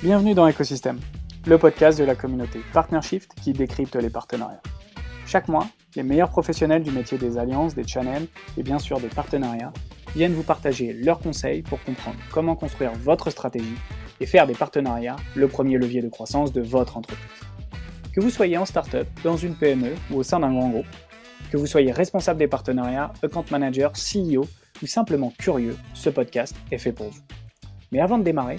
Bienvenue dans Ecosystem, le podcast de la communauté Partnershift qui décrypte les partenariats. Chaque mois, les meilleurs professionnels du métier des alliances, des channels et bien sûr des partenariats viennent vous partager leurs conseils pour comprendre comment construire votre stratégie et faire des partenariats le premier levier de croissance de votre entreprise. Que vous soyez en startup, dans une PME ou au sein d'un grand groupe, que vous soyez responsable des partenariats, account manager, CEO ou simplement curieux, ce podcast est fait pour vous. Mais avant de démarrer,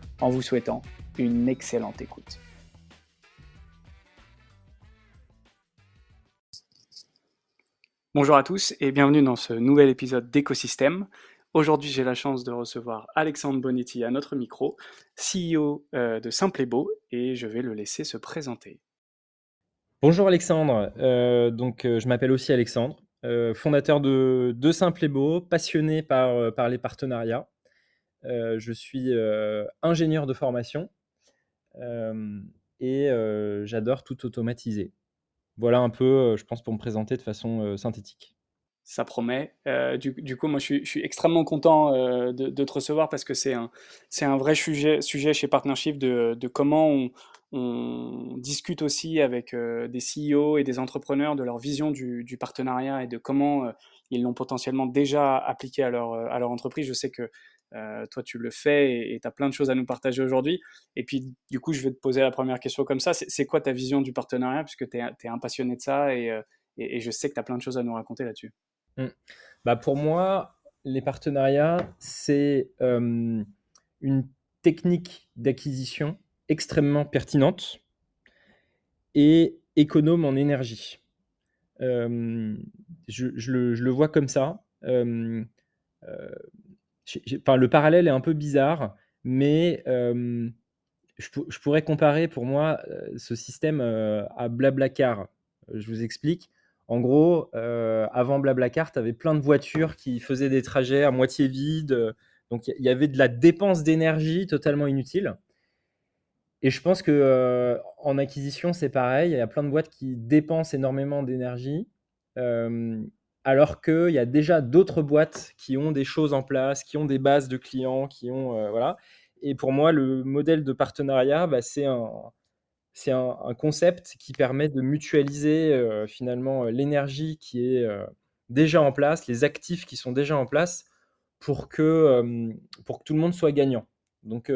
en vous souhaitant une excellente écoute. Bonjour à tous et bienvenue dans ce nouvel épisode d'Écosystème. Aujourd'hui, j'ai la chance de recevoir Alexandre Bonetti à notre micro, CEO euh, de Simple et Beau, et je vais le laisser se présenter. Bonjour Alexandre, euh, donc euh, je m'appelle aussi Alexandre, fondateur de, de Simple et Beau, passionné par, par les partenariats. Je suis ingénieur de formation et j'adore tout automatiser. Voilà un peu, je pense, pour me présenter de façon synthétique ça promet. Euh, du, coup, moi, je suis, extrêmement content euh, de, te recevoir parce que c'est un, vrai sujet, chez Partnership de, comment on, discute aussi avec euh, des CEO et des entrepreneurs de leur vision du, partenariat et de comment ils l'ont potentiellement déjà appliqué à leur, à leur entreprise. Je sais que toi, tu le fais et tu as plein de choses à nous partager aujourd'hui. Et puis, du coup, je vais te poser la première question comme ça. C'est, quoi ta vision du partenariat? Puisque tu es, un passionné de ça et, et je sais que tu as plein de choses à nous raconter là-dessus. Mmh. Bah pour moi, les partenariats, c'est une technique d'acquisition extrêmement pertinente et économe en énergie. je, le, vois comme ça. Euh, le parallèle est un peu bizarre, mais je, pourrais comparer pour moi ce système à Blablacar. Je vous explique. En gros, euh, avant Blablacar, tu avais plein de voitures qui faisaient des trajets à moitié vides. Donc, il y avait de la dépense d'énergie totalement inutile. Et je pense que euh, en acquisition, c'est pareil. Il y a plein de boîtes qui dépensent énormément d'énergie, euh, alors qu'il y a déjà d'autres boîtes qui ont des choses en place, qui ont des bases de clients, qui ont voilà. Et pour moi, le modèle de partenariat, bah, c'est un, concept qui permet de mutualiser euh, finalement euh, l'énergie qui est euh, déjà en place, les actifs qui sont déjà en place pour que, pour que tout le monde soit gagnant. Donc,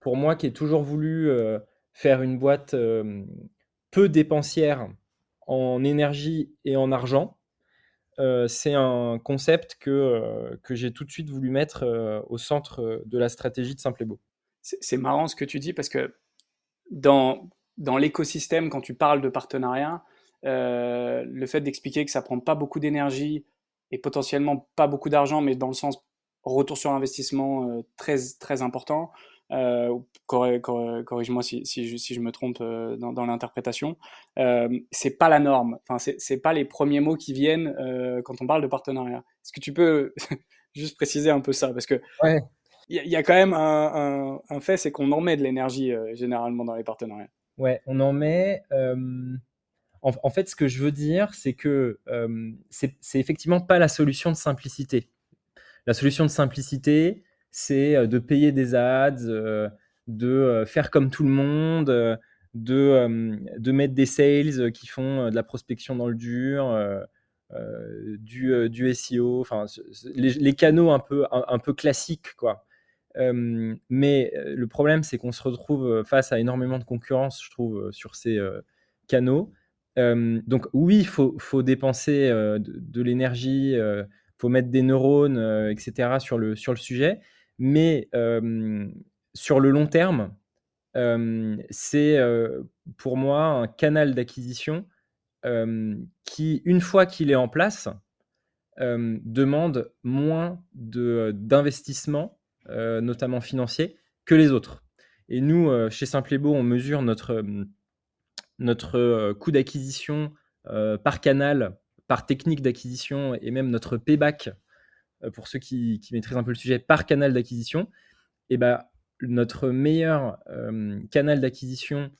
pour moi qui ai toujours voulu faire une boîte peu dépensière en énergie et en argent, c'est un concept que, que j'ai tout de suite voulu mettre au centre de la stratégie de Simple et Beau. C'est marrant ce que tu dis parce que dans, dans l'écosystème, quand tu parles de partenariat, euh, le fait d'expliquer que ça prend pas beaucoup d'énergie et potentiellement pas beaucoup d'argent, mais dans le sens retour sur investissement euh, très, très important, euh, corrige-moi si, si, je, si, je, me trompe euh, dans, dans l'interprétation, euh, c'est pas la norme. Enfin, c'est pas les premiers mots qui viennent quand on parle de partenariat. Est-ce que tu peux juste préciser un peu ça? Parce que ouais il y, a quand même un, fait, c'est qu'on en met de l'énergie euh, généralement dans les partenariats. Ouais, on en met. Euh, en, fait, ce que je veux dire, c'est que euh, c'est effectivement pas la solution de simplicité. La solution de simplicité, c'est de payer des ads, de faire comme tout le monde, de, de mettre des sales qui font de la prospection dans le dur. du, du SEO, enfin les, canaux un peu, un peu classiques quoi mais le problème, c'est qu'on se retrouve face à énormément de concurrence, je trouve, sur ces canaux. donc oui, il faut, faut, dépenser de, l'énergie, il faut mettre des neurones, etc. Sur le, sur le sujet, mais sur le long terme, c'est pour moi un canal d'acquisition qui, une fois qu'il est en place, demande moins d'investissement notamment financier, que les autres. Et nous, chez Simple Beau, on mesure notre, notre coût d'acquisition par canal, par technique d'acquisition et même notre payback, pour ceux qui, maîtrisent un peu le sujet, par canal d'acquisition. Et ben, notre meilleur canal d'acquisition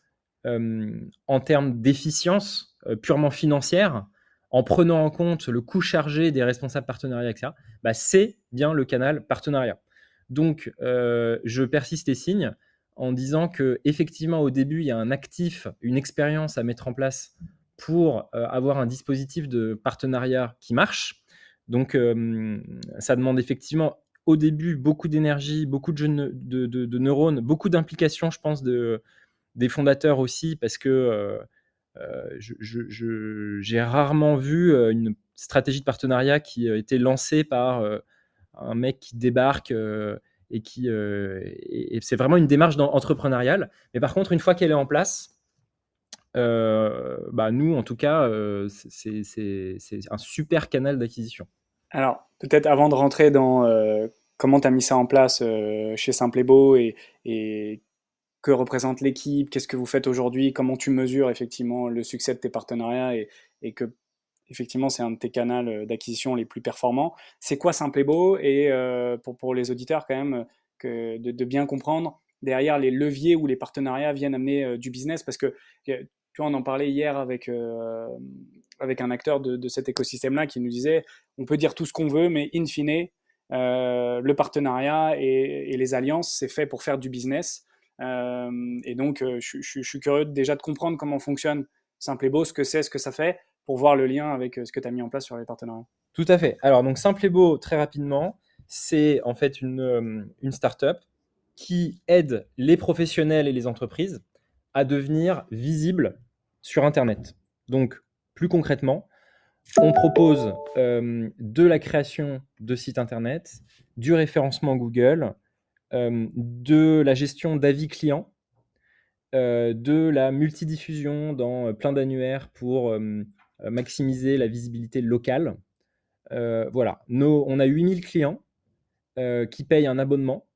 en termes d'efficience purement financière, en prenant en compte le coût chargé des responsables partenariats, etc., bah, c'est bien le canal partenariat. Donc, euh, je persiste et signe en disant que effectivement au début il y a un actif, une expérience à mettre en place pour euh, avoir un dispositif de partenariat qui marche. Donc, euh, ça demande effectivement au début beaucoup d'énergie, beaucoup de, neurones, beaucoup d'implications, je pense, de, des fondateurs aussi, parce que euh, j'ai rarement vu euh, une stratégie de partenariat qui a été lancée par euh, un mec qui débarque et qui c'est vraiment une démarche entrepreneuriale. Mais par contre, une fois qu'elle est en place, bah nous, en tout cas, c'est un super canal d'acquisition. Alors, peut-être avant de rentrer dans comment tu as mis ça en place chez Simple et Beau et, que représente l'équipe, qu'est-ce que vous faites aujourd'hui, comment tu mesures effectivement le succès de tes partenariats et, et que effectivement c'est un de tes canaux euh, d'acquisition les plus performants. C'est quoi Simple et Beau et euh, pour, pour les auditeurs quand même que de, bien comprendre derrière les leviers où les partenariats viennent amener euh, du business? Parce que tu vois, on en parlait hier avec, avec un acteur de, de cet écosystème-là qui nous disait on peut dire tout ce qu'on veut, mais in fine, le partenariat et, les alliances, c'est fait pour faire du business. Euh, et donc, euh, je, suis curieux déjà de comprendre comment fonctionne Simple et Beau, ce que c'est, ce que ça fait, pour voir le lien avec euh, ce que tu as mis en place sur les partenariats. Tout à fait. Alors, donc Simple et Beau, très rapidement, c'est en fait une, une startup qui aide les professionnels et les entreprises à devenir visibles sur Internet. Donc, plus concrètement, on propose de la création de sites Internet, du référencement Google, euh, de la gestion d'avis clients, euh, de la multidiffusion dans euh, plein d'annuaires pour maximiser la visibilité locale. voilà, on a 8000 clients qui payent un abonnement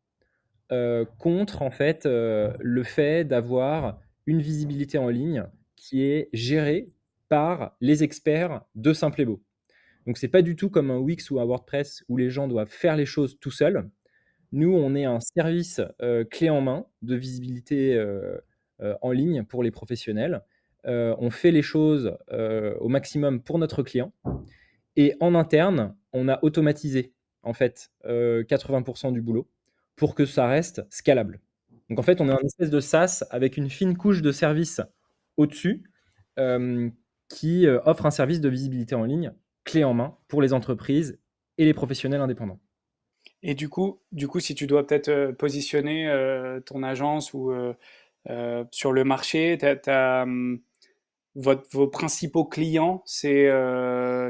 contre en fait le fait d'avoir une visibilité en ligne qui est gérée par les experts de Simple et Beau. Donc c'est pas du tout comme un Wix ou un WordPress où les gens doivent faire les choses tout seuls. Nous, on est un service clé en main de visibilité en ligne pour les professionnels. on fait les choses au maximum pour notre client. Et en interne, on a automatisé en fait 80% du boulot pour que ça reste scalable. Donc en fait, on est un espèce de SaaS avec une fine couche de services au-dessus qui offre un service de visibilité en ligne clé en main pour les entreprises et les professionnels indépendants. Et du coup, du coup, si tu dois peut-être euh, positionner euh, ton agence ou euh, sur le marché, hum, vos principaux clients, c'est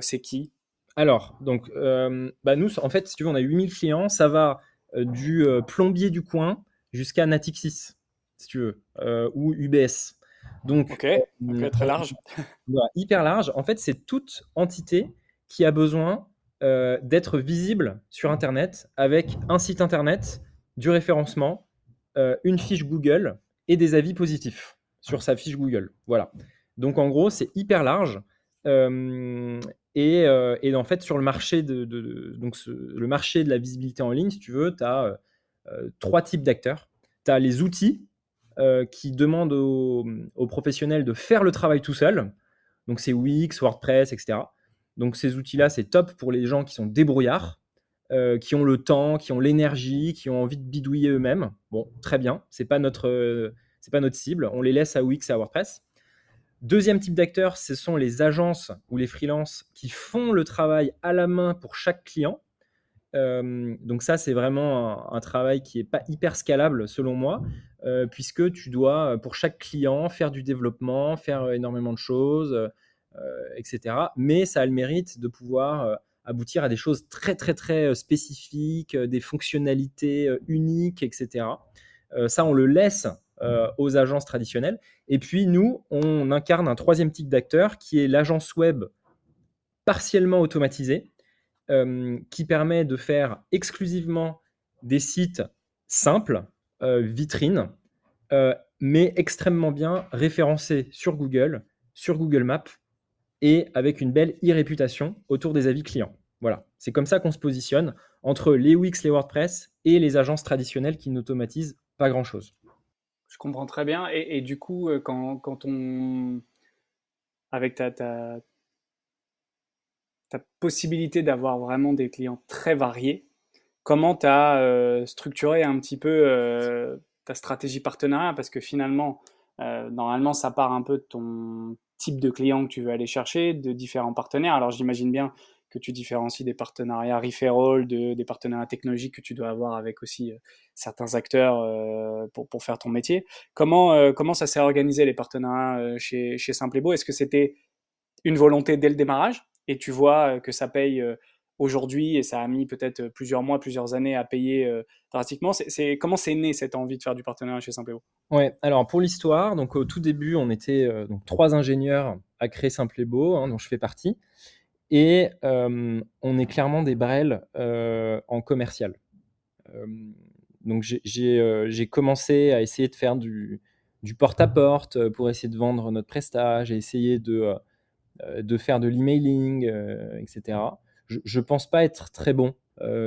c'est qui? Alors, donc, bah nous, en fait, si tu veux, on a 8000 clients. Ça va du plombier du coin jusqu'à Natixis, si tu veux, ou UBS. Donc, ok, très large. hyper large. En fait, c'est toute entité qui a besoin euh, d'être visible sur Internet avec un site Internet, du référencement, euh, une fiche Google et des avis positifs sur sa fiche Google. Voilà. Donc en gros, c'est hyper large. Euh, et, en fait, sur le marché de, donc le marché de la visibilité en ligne, si tu veux, tu as trois types d'acteurs. Tu as les outils qui demandent aux, professionnels de faire le travail tout seul. Donc c'est Wix, WordPress, etc. Donc ces outils-là, c'est top pour les gens qui sont débrouillards, euh, qui ont le temps, qui ont l'énergie, qui ont envie de bidouiller eux-mêmes. Bon, très bien, c'est pas euh, pas notre cible. On les laisse à Wix et à WordPress. Deuxième type d'acteurs, ce sont les agences ou les freelances qui font le travail à la main pour chaque client. Donc ça, c'est vraiment un, travail qui n'est pas hyper scalable selon moi, puisque tu dois, pour chaque client, faire du développement, faire énormément de choses, etc. Mais ça a le mérite de pouvoir aboutir à des choses très très très spécifiques, des fonctionnalités uniques, etc. ça, on le laisse aux agences traditionnelles. Et puis nous, on incarne un troisième type d'acteur qui est l'agence web partiellement automatisée, qui permet de faire exclusivement des sites simples, vitrine, mais extrêmement bien référencé sur Google, sur Google Maps et avec une belle e-réputation autour des avis clients. Voilà, c'est comme ça qu'on se positionne entre les Wix, les WordPress et les agences traditionnelles qui n'automatisent pas grand-chose. Je comprends très bien. Et, du coup, euh, quand, on... Avec ta, ta, ta possibilité d'avoir vraiment des clients très variés, comment tu as euh, structuré un petit peu euh, ta stratégie partenariat? Parce que finalement, normalement, ça part un peu de ton type de client que tu veux aller chercher, de différents partenaires. Alors j'imagine bien que tu différencies des partenariats referral, de, des partenariats technologiques que tu dois avoir avec aussi euh, certains acteurs euh, pour, pour, faire ton métier. Comment, euh, comment ça s'est organisé les partenariats chez, chez Simple Est-ce que c'était une volonté dès le démarrage? Et tu vois que ça paye aujourd'hui et ça a mis peut-être plusieurs mois, plusieurs années à payer drastiquement. C'est, comment c'est né cette envie de faire du partenariat chez Simplebo Ouais, alors pour l'histoire, donc au tout début, on était donc trois ingénieurs à créer Simplebo, hein, dont je fais partie. Et on est clairement des brels en commercial. donc j'ai commencé à essayer de faire du, porte-à-porte pour essayer de vendre notre prestat. J'ai essayé de, de faire de l'emailing, etc. Je ne pense pas être très bon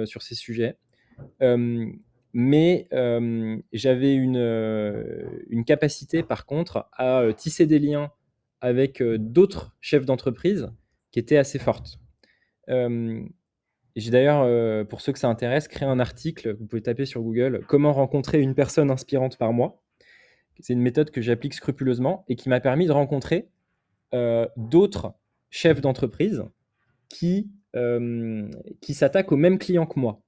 sur ces sujets. mais j'avais une, capacité, par contre, à tisser des liens avec d'autres chefs d'entreprise qui était assez forte. j'ai d'ailleurs, pour ceux que ça intéresse, créé un article, vous pouvez taper sur Google, Comment rencontrer une personne inspirante par mois. C'est une méthode que j'applique scrupuleusement et qui m'a permis de rencontrer d'autres chefs d'entreprise qui, qui s'attaquent aux mêmes clients que moi.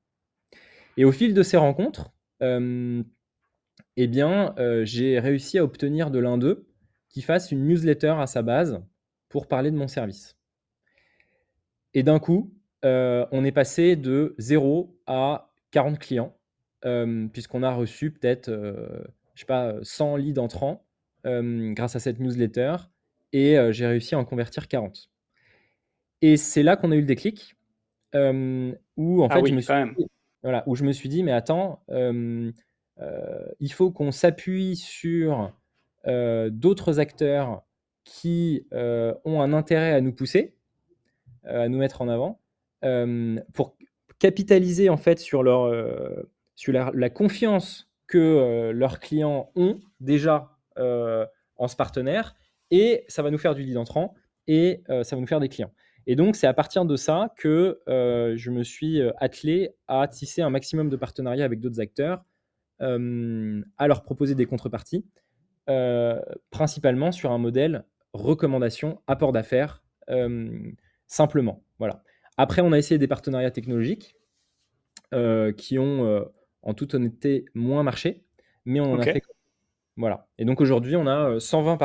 Et au fil de ces rencontres, eh bien, j'ai réussi à obtenir de l'un d'eux qui fasse une newsletter à sa base pour parler de mon service. Et d'un coup, euh, on est passé de 0 à 40 clients, euh, puisqu'on a reçu peut-être, euh, je pas, 100 leads entrants grâce à cette newsletter, et j'ai réussi à en convertir 40. Et c'est là qu'on a eu le déclic, où en ah fait, je me suis dit, voilà, où je me suis dit, mais attends, il faut qu'on s'appuie sur d'autres acteurs qui ont un intérêt à nous pousser, euh, à nous mettre en avant euh, pour capitaliser en fait sur, leur, euh, sur la, confiance que leurs clients ont déjà en ce partenaire et ça va nous faire du lead entrant et ça va nous faire des clients. Et donc, c'est à partir de ça que je me suis attelé à tisser un maximum de partenariats avec d'autres acteurs, à leur proposer des contreparties, principalement sur un modèle recommandation, apport d'affaires, simplement. Voilà. Après, on a essayé des partenariats technologiques euh, qui ont, euh, en toute honnêteté, moins marché, mais on en a fait. Voilà. Et donc aujourd'hui, on a 120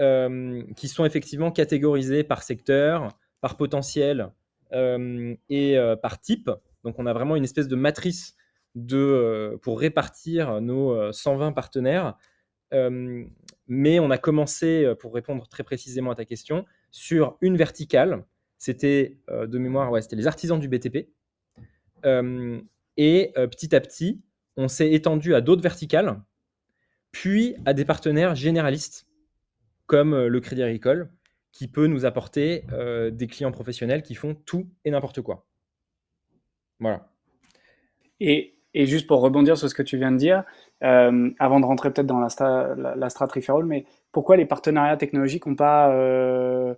euh, qui sont effectivement catégorisés par secteur, par potentiel et par type. Donc on a vraiment une espèce de matrice pour répartir nos 120 partenaires. mais on a commencé, pour répondre très précisément à ta question, sur une verticale. C'était euh, de mémoire, ouais, c'était les artisans du BTP. Euh, et euh, petit à petit, on s'est étendu à d'autres verticales, puis à des partenaires généralistes, comme le Crédit Agricole, qui peut nous apporter des clients professionnels qui font tout et n'importe quoi. Voilà. Et, juste pour rebondir sur ce que tu viens de dire, avant de rentrer peut-être dans la, la strat mais pourquoi les partenariats technologiques n'ont pas euh,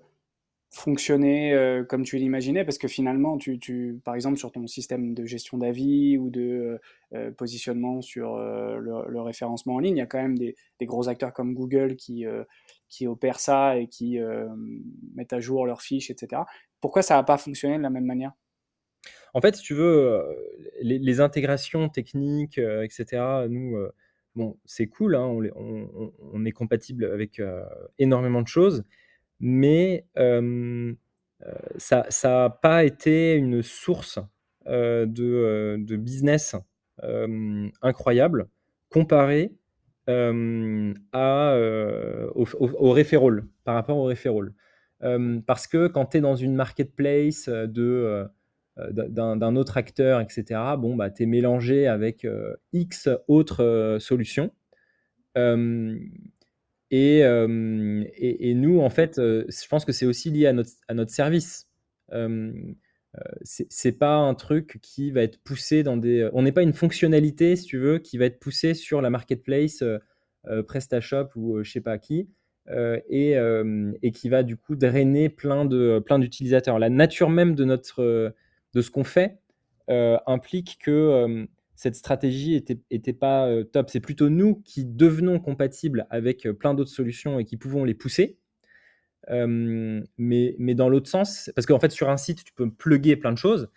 fonctionné euh, comme tu l'imaginais? Parce que finalement, tu, par exemple, sur ton système de gestion d'avis ou de euh, positionnement sur le, référencement en ligne, il y a quand même des, gros acteurs comme Google qui, qui opèrent ça et qui mettent à jour leurs fiches, etc. Pourquoi ça n'a pas fonctionné de la même manière? En fait, si tu veux, les, les intégrations techniques, etc., nous, bon, c'est cool, hein, on, est compatible avec euh, énormément de choses, mais euh, euh, ça n'a pas été une source de, business incroyable comparé à, au, au, par rapport au referral. parce que quand tu es dans une marketplace de d'un autre acteur, etc., bon, bah, tu es mélangé avec X autres solutions. Et, et, nous, en fait, je pense que c'est aussi lié à notre, à notre service. Euh, c'est pas un truc qui va être poussé dans des. On n'est pas une fonctionnalité, si tu veux, qui va être poussée sur la marketplace PrestaShop ou je sais pas qui. et, et, qui va du coup drainer plein de plein d'utilisateurs. La nature même de notre de ce qu'on fait implique que cette stratégie était, était pas top. C'est plutôt nous qui devenons compatibles avec plein d'autres solutions et qui pouvons les pousser mais, mais dans l'autre sens, parce qu'en fait, sur un site, tu peux plugger plein de choses,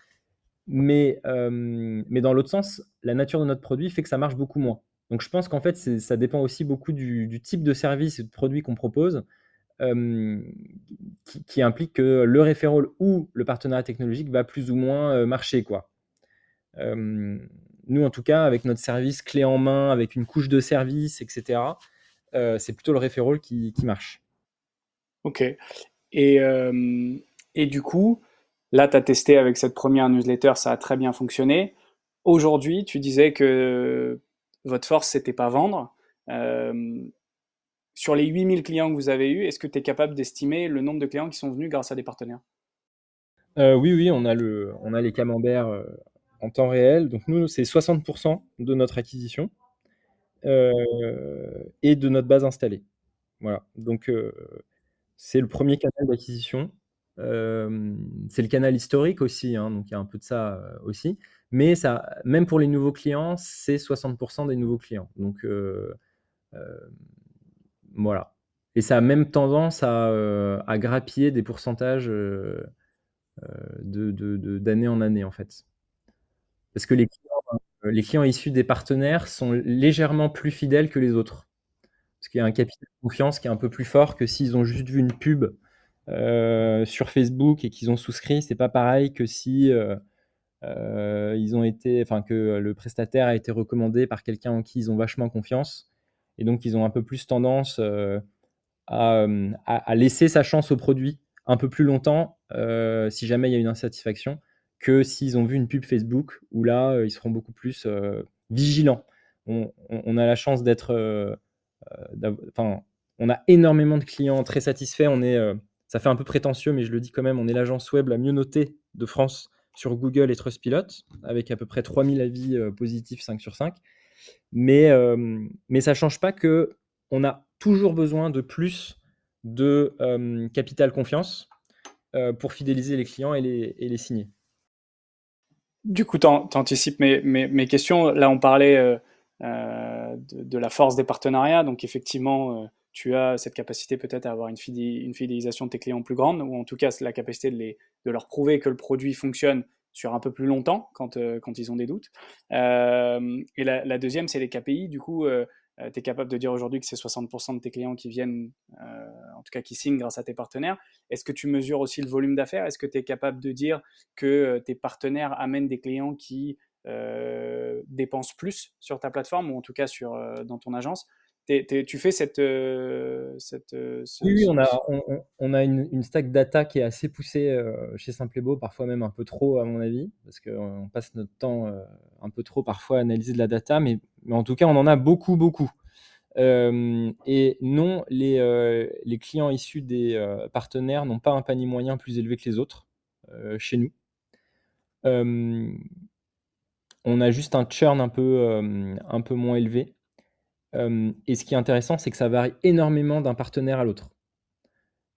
mais, mais dans l'autre sens, la nature de notre produit fait que ça marche beaucoup moins. Donc, je pense qu'en fait, ça dépend aussi beaucoup du, type de service et de produit qu'on propose, qui, implique que le referral ou le partenariat technologique va plus ou moins marcher. Quoi. nous, en tout cas, avec notre service clé en main, avec une couche de service, etc., c'est plutôt le referral qui, qui marche. Ok. Et, euh, et du coup, là, tu as testé avec cette première newsletter, ça a très bien fonctionné. Aujourd'hui, tu disais que votre force, c'était pas vendre. Euh, sur les 8000 clients que vous avez eus, est-ce que tu es capable d'estimer le nombre de clients qui sont venus grâce à des partenaires? Euh, Oui, oui, on a, le, on a les camemberts en temps réel. Donc nous, c'est 60% de notre acquisition et de notre base installée. Voilà. Donc c'est le premier canal d'acquisition. c'est le canal historique aussi, hein, donc il y a un peu de ça aussi. Mais ça, même pour les nouveaux clients, c'est 60% des nouveaux clients. Donc voilà. Et ça a même tendance à, grappiller des pourcentages d'année en année, en fait. Parce que les les clients issus des partenaires sont légèrement plus fidèles que les autres. Parce qu'il y a un capital de confiance qui est un peu plus fort que s'ils ont juste vu une pub euh, sur Facebook et qu'ils ont souscrit. C'est pas pareil que si euh, euh, ils ont été, enfin que le prestataire a été recommandé par quelqu'un en qui ils ont vachement confiance. Et donc ils ont un peu plus tendance à, laisser sa chance au produit un peu plus longtemps si jamais il y a une insatisfaction que s'ils ont vu une pub Facebook où là ils seront beaucoup plus vigilants. On, a la chance d'être enfin, on a énormément de clients très satisfaits. On est, euh, ça fait un peu prétentieux, mais je le dis quand même, on est l'agence web la mieux notée de France sur Google et Trustpilot, avec à peu près 3000 avis euh, positifs 5 sur 5. Mais, mais ça ne change pas que on a toujours besoin de plus de capital confiance pour fidéliser les clients et les, signer. Du coup, tu anticipes mes, mes, questions. Là, on parlait euh, de, la force des partenariats. Donc effectivement, euh, tu as cette capacité peut-être à avoir une, fidélisation de tes clients plus grande, ou en tout cas la capacité de, les, de leur prouver que le produit fonctionne sur un peu plus longtemps quand, euh, quand ils ont des doutes. et la, deuxième, c'est les KPI. Du coup, tu es capable de dire aujourd'hui que c'est 60% de tes clients qui viennent, en tout cas qui signent grâce à tes partenaires. Est-ce que tu mesures aussi le volume d'affaires? Est-ce que tu es capable de dire que tes partenaires amènent des clients qui euh, dépenses plus sur ta plateforme ou en tout cas sur, euh, dans ton agence. tu fais cette. Euh, cette oui, on a, on, a une, stack data qui est assez poussée chez Simplebo, parfois même un peu trop, à mon avis, parce qu'on passe notre temps un peu trop parfois à analyser de la data, mais, mais en tout cas, on en a beaucoup, beaucoup. et non, les, les, clients issus des partenaires n'ont pas un panier moyen plus élevé que les autres chez nous on a juste un churn un peu, euh, moins élevé. Euh, et ce qui est intéressant, c'est que ça varie énormément d'un partenaire à l'autre.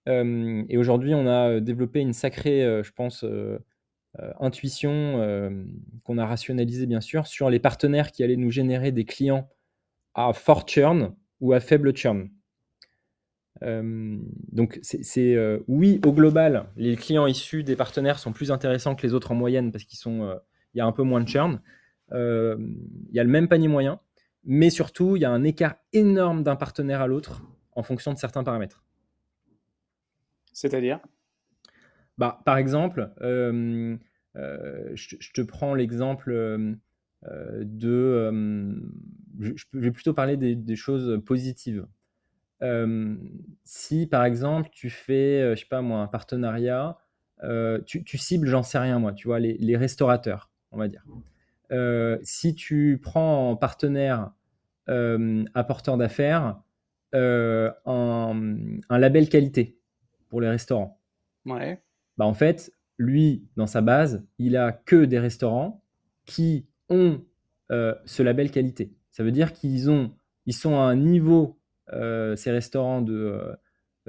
Euh, et aujourd'hui, on a développé une sacrée, je pense, intuition qu'on a rationalisée bien sûr sur les partenaires qui allaient nous générer des clients à fort churn ou à faible churn. donc c'est oui au global, les clients issus des partenaires sont plus intéressants que les autres en moyenne parce qu'ils sont il y a un peu moins de churn. Euh, il y a le même panier moyen, mais surtout, il y a un écart énorme d'un partenaire à l'autre en fonction de certains paramètres. C'est-à-dire? Bah, Par exemple, euh, euh, je, te prends l'exemple de... Je, vais plutôt parler des, choses positives. si par exemple tu fais, je sais pas moi, un partenariat tu, cibles, j'en sais rien moi, tu vois, les, restaurateurs, on va dire. si tu prends en partenaire apporteur d'affaires un, un, label qualité pour les restaurants, ouais. bah en fait, lui, dans sa base, il a que des restaurants qui ont ce label qualité. Ça veut dire qu'ils ont, ils sont à un niveau, ces restaurants de,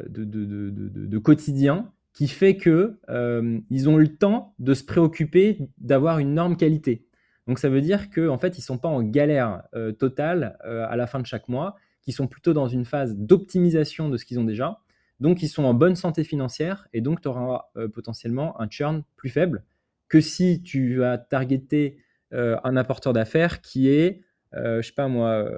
de, de, de, quotidien, qui fait que ils ont le temps de se préoccuper d'avoir une norme qualité. Donc ça veut dire qu'en en fait, ils sont pas en galère totale à la fin de chaque mois, qu'ils sont plutôt dans une phase d'optimisation de ce qu'ils ont déjà. Donc ils sont en bonne santé financière et donc tu auras potentiellement un churn plus faible que si tu vas targeter un apporteur d'affaires qui est, je sais pas moi,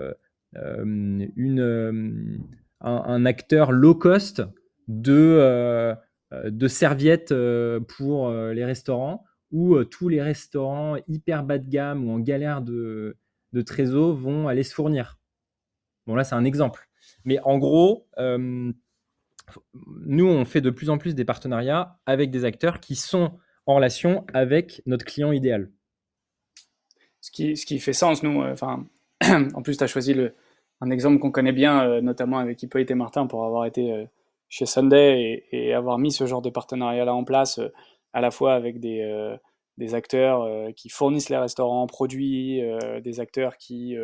une, un, acteur low cost de, de serviettes pour les restaurants où tous les restaurants hyper bas de gamme ou en galère de, de trésor vont aller se fournir. Bon, là, c'est un exemple. Mais en gros, nous, on fait de plus en plus des partenariats avec des acteurs qui sont en relation avec notre client idéal. Ce qui, ce qui fait sens, nous, en plus, tu as choisi le, un exemple qu'on connaît bien, euh, notamment avec Hippolyte et Martin, pour avoir été euh, chez Sunday et, avoir mis ce genre de partenariat-là en place, euh, à la fois avec des, des acteurs qui fournissent les restaurants, produits, des acteurs qui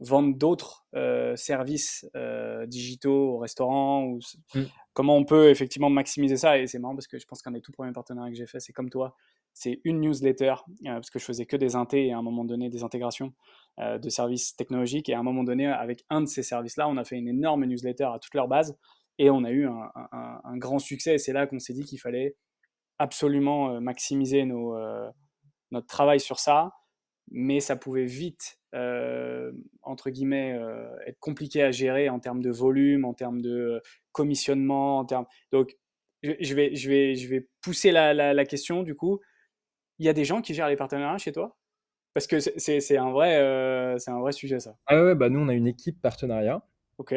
vendent d'autres services digitaux au restaurant, ou mm. comment on peut effectivement maximiser ça. Et c'est marrant parce que je pense qu'un des tout premiers partenariats que j'ai fait, c'est comme toi, c'est une newsletter, parce que je faisais que des intés et à un moment donné des intégrations. Euh, de services technologiques. Et à un moment donné, avec un de ces services-là, on a fait une énorme newsletter à toute leur base et on a eu un, grand succès. C'est là qu'on s'est dit qu'il fallait absolument euh, maximiser nos, euh, notre travail sur ça, mais ça pouvait vite, entre guillemets, être compliqué à gérer en termes de volume, en termes de commissionnement, en termes... Donc, je vais, je vais, je vais pousser la, la question, du coup. Il y a des gens qui gèrent les partenariats chez toi? Parce que c'est un, vrai, euh, un vrai sujet, ça. Ah ouais, bah nous, on a une équipe partenariat. Ok.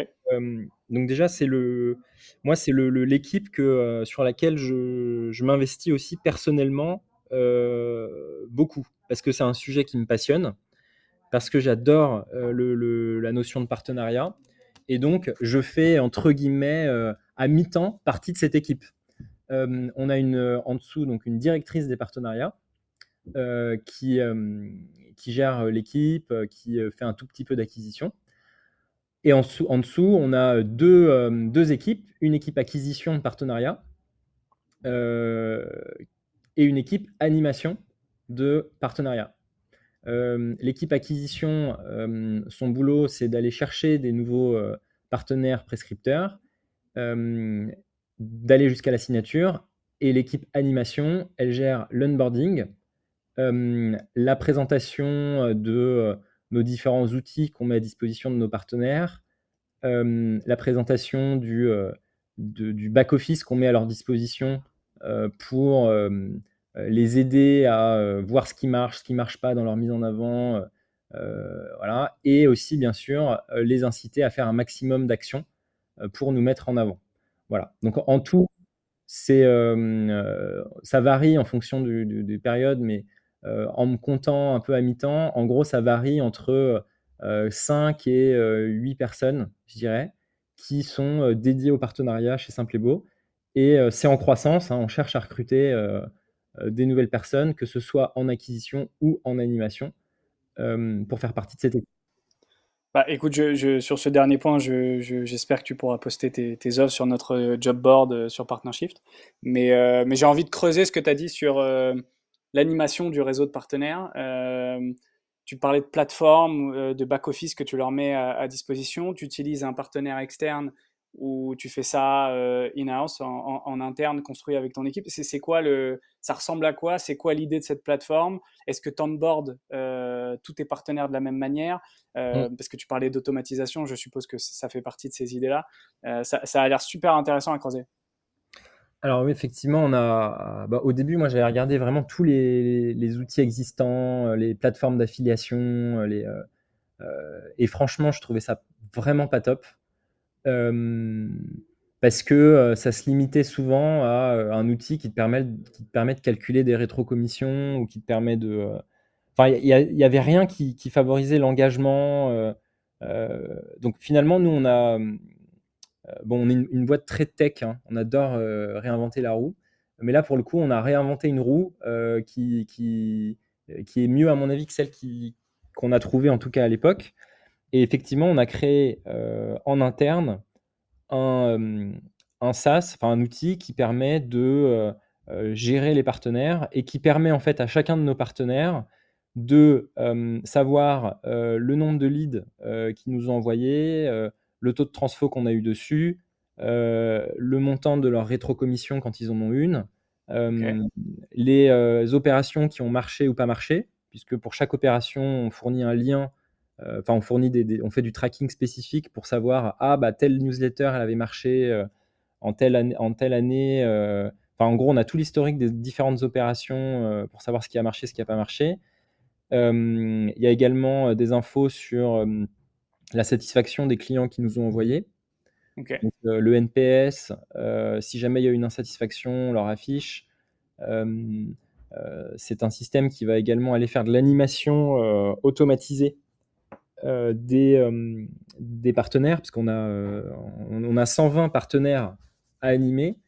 Donc déjà, c'est le, moi, c'est l'équipe le, que, euh, sur laquelle je, je m'investis aussi personnellement beaucoup, parce que c'est un sujet qui me passionne, parce que j'adore le, la notion de partenariat, et donc je fais, entre guillemets, à mi-temps, partie de cette équipe. on a une, en dessous donc une directrice des partenariats, qui, qui gère l'équipe, qui fait un tout petit peu d'acquisition. Et en, dessous, on a deux, deux équipes, une équipe acquisition de partenariat et une équipe animation de partenariat. L'équipe acquisition, son boulot, c'est d'aller chercher des nouveaux partenaires prescripteurs, d'aller jusqu'à la signature. Et l'équipe animation, elle gère l'onboarding, la présentation de nos différents outils qu'on met à disposition de nos partenaires, la présentation du, du back-office qu'on met à leur disposition pour les aider à voir ce qui marche, ce qui ne marche pas dans leur mise en avant, voilà, et aussi bien sûr les inciter à faire un maximum d'actions pour nous mettre en avant. Voilà. Donc en tout, c'est, ça varie en fonction des périodes, mais euh, en me comptant un peu à mi-temps, en gros, ça varie entre 5 euh, et 8 euh, personnes, je dirais, qui sont dédiées au partenariat chez Simple et Beau. Et c'est en croissance, hein, on cherche à recruter des nouvelles personnes, que ce soit en acquisition ou en animation, pour faire partie de cette équipe. Bah, écoute, sur ce dernier point, j'espère que tu pourras poster tes, tes, offres sur notre job board sur Partnershift. Mais, mais j'ai envie de creuser ce que tu as dit sur l'animation du réseau de partenaires. Euh, tu parlais de plateforme, euh, de back-office que tu leur mets à, disposition. Tu utilises un partenaire externe ou tu fais ça euh, in-house, en, interne, construit avec ton équipe. C'est quoi le, ça ressemble à quoi? C'est quoi l'idée de cette plateforme? Est-ce que tu onboardes tous tes partenaires de la même manière? Mm. Parce que tu parlais d'automatisation, je suppose que ça fait partie de ces idées-là. ça, ça, a l'air super intéressant à creuser. Alors oui, effectivement, on a, bah, au début, moi, j'avais regardé vraiment tous les, outils existants, euh, les plateformes d'affiliation, euh, euh, et franchement, je trouvais ça vraiment pas top. parce que ça se limitait souvent à un outil qui te, permet, qui te permet de calculer des rétrocommissions ou qui te permet de. Enfin, il n'y avait rien qui favorisait l'engagement. donc finalement, nous, on a. bon, on est une, boîte très tech, hein. on adore réinventer la roue. Mais là, pour le coup, on a réinventé une roue qui, qui, qui, est mieux, à mon avis, que celle qu'on a trouvée, en tout cas à l'époque. Et effectivement, on a créé en interne un, un SaaS, enfin un outil qui permet de gérer les partenaires et qui permet en fait à chacun de nos partenaires de savoir le nombre de leads qu'ils nous ont envoyés, le taux de transfo qu'on a eu dessus, le montant de leur rétrocommission quand ils en ont une, les opérations qui ont marché ou pas marché, puisque pour chaque opération, on fournit un lien euh, enfin, on fournit des, on fait du tracking spécifique pour savoir ah bah telle newsletter elle avait marché euh, en telle année, en telle année. Euh, enfin, en gros, on a tout l'historique des différentes opérations pour savoir ce qui a marché, ce qui n'a pas marché. Il y a également des infos sur la satisfaction des clients qui nous ont envoyés. le NPS, si jamais il y a une insatisfaction, on leur affiche. c'est un système qui va également aller faire de l'animation automatisée euh, des, euh, des, partenaires, parce qu'on a, euh, on a 120 partenaires à animer,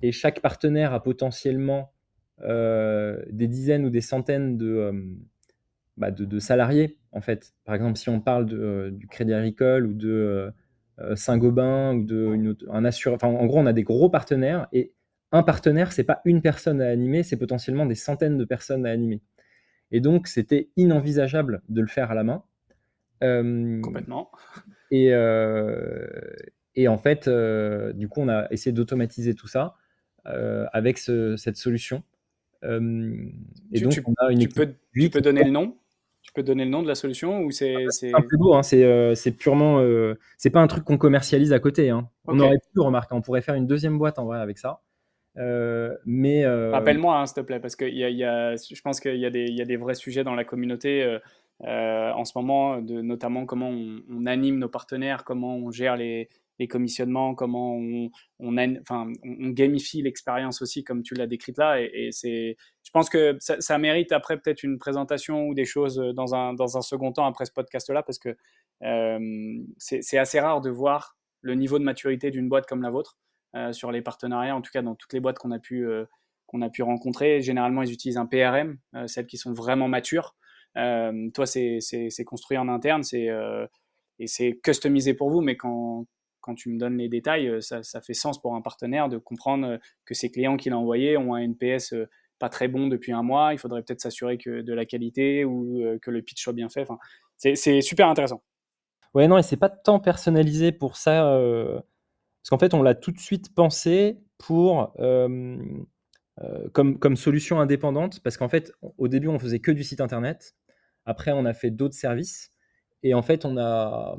et chaque partenaire a potentiellement des dizaines ou des centaines de, bah, de, salariés, en fait. Par exemple, si on parle du Crédit Agricole ou de Saint-Gobain ou de une un assureur, enfin, en gros, on a des gros partenaires, et un partenaire, c'est pas une personne à animer, c'est potentiellement des centaines de personnes à animer. Et donc, c'était inenvisageable de le faire à la main. Complètement. Et, et en fait, du coup, on a essayé d'automatiser tout ça avec cette solution. et tu, donc, on a une tu, peux, tu peux donner le nom? Tu peux donner le nom de la solution ou c'est c'est un peu lourd hein, c'est purement c'est pas un truc qu'on commercialise à côté hein. on aurait pu remarquer on pourrait faire une deuxième boîte en vrai avec ça mais rappelle-moi hein, s'il te plaît parce que y a, y a, je pense qu'il y, a des, y a des vrais sujets dans la communauté euh, en ce moment, de, notamment comment on, anime nos partenaires, comment on gère les, commissionnements, comment on, on, gamifie l'expérience aussi, comme tu l'as décrite là. Et, c'est, je pense que ça, mérite après peut-être une présentation ou des choses dans un, dans un second temps après ce podcast-là, parce que euh, c'est assez rare de voir le niveau de maturité d'une boîte comme la vôtre euh, sur les partenariats, en tout cas dans toutes les boîtes qu'on a pu qu'on a pu rencontrer. Généralement, ils utilisent un PRM, celles qui sont vraiment matures. Euh, toi, c'est construit en interne, c'est euh, et c'est customisé pour vous, mais quand, quand tu me donnes les détails, euh, ça, ça, fait sens pour un partenaire de comprendre que ses clients qu'il a envoyés ont un NPS pas très bon depuis un mois. Il faudrait peut-être s'assurer que de la qualité ou que le pitch soit bien fait. Enfin, c'est super intéressant. Ouais, non, et c'est pas tant personnalisé pour ça. parce qu'en fait, on l'a tout de suite pensé pour euh, comme, comme solution indépendante, parce qu'en fait, au début, on faisait que du site internet. Après, on a fait d'autres services. Et en fait, on a,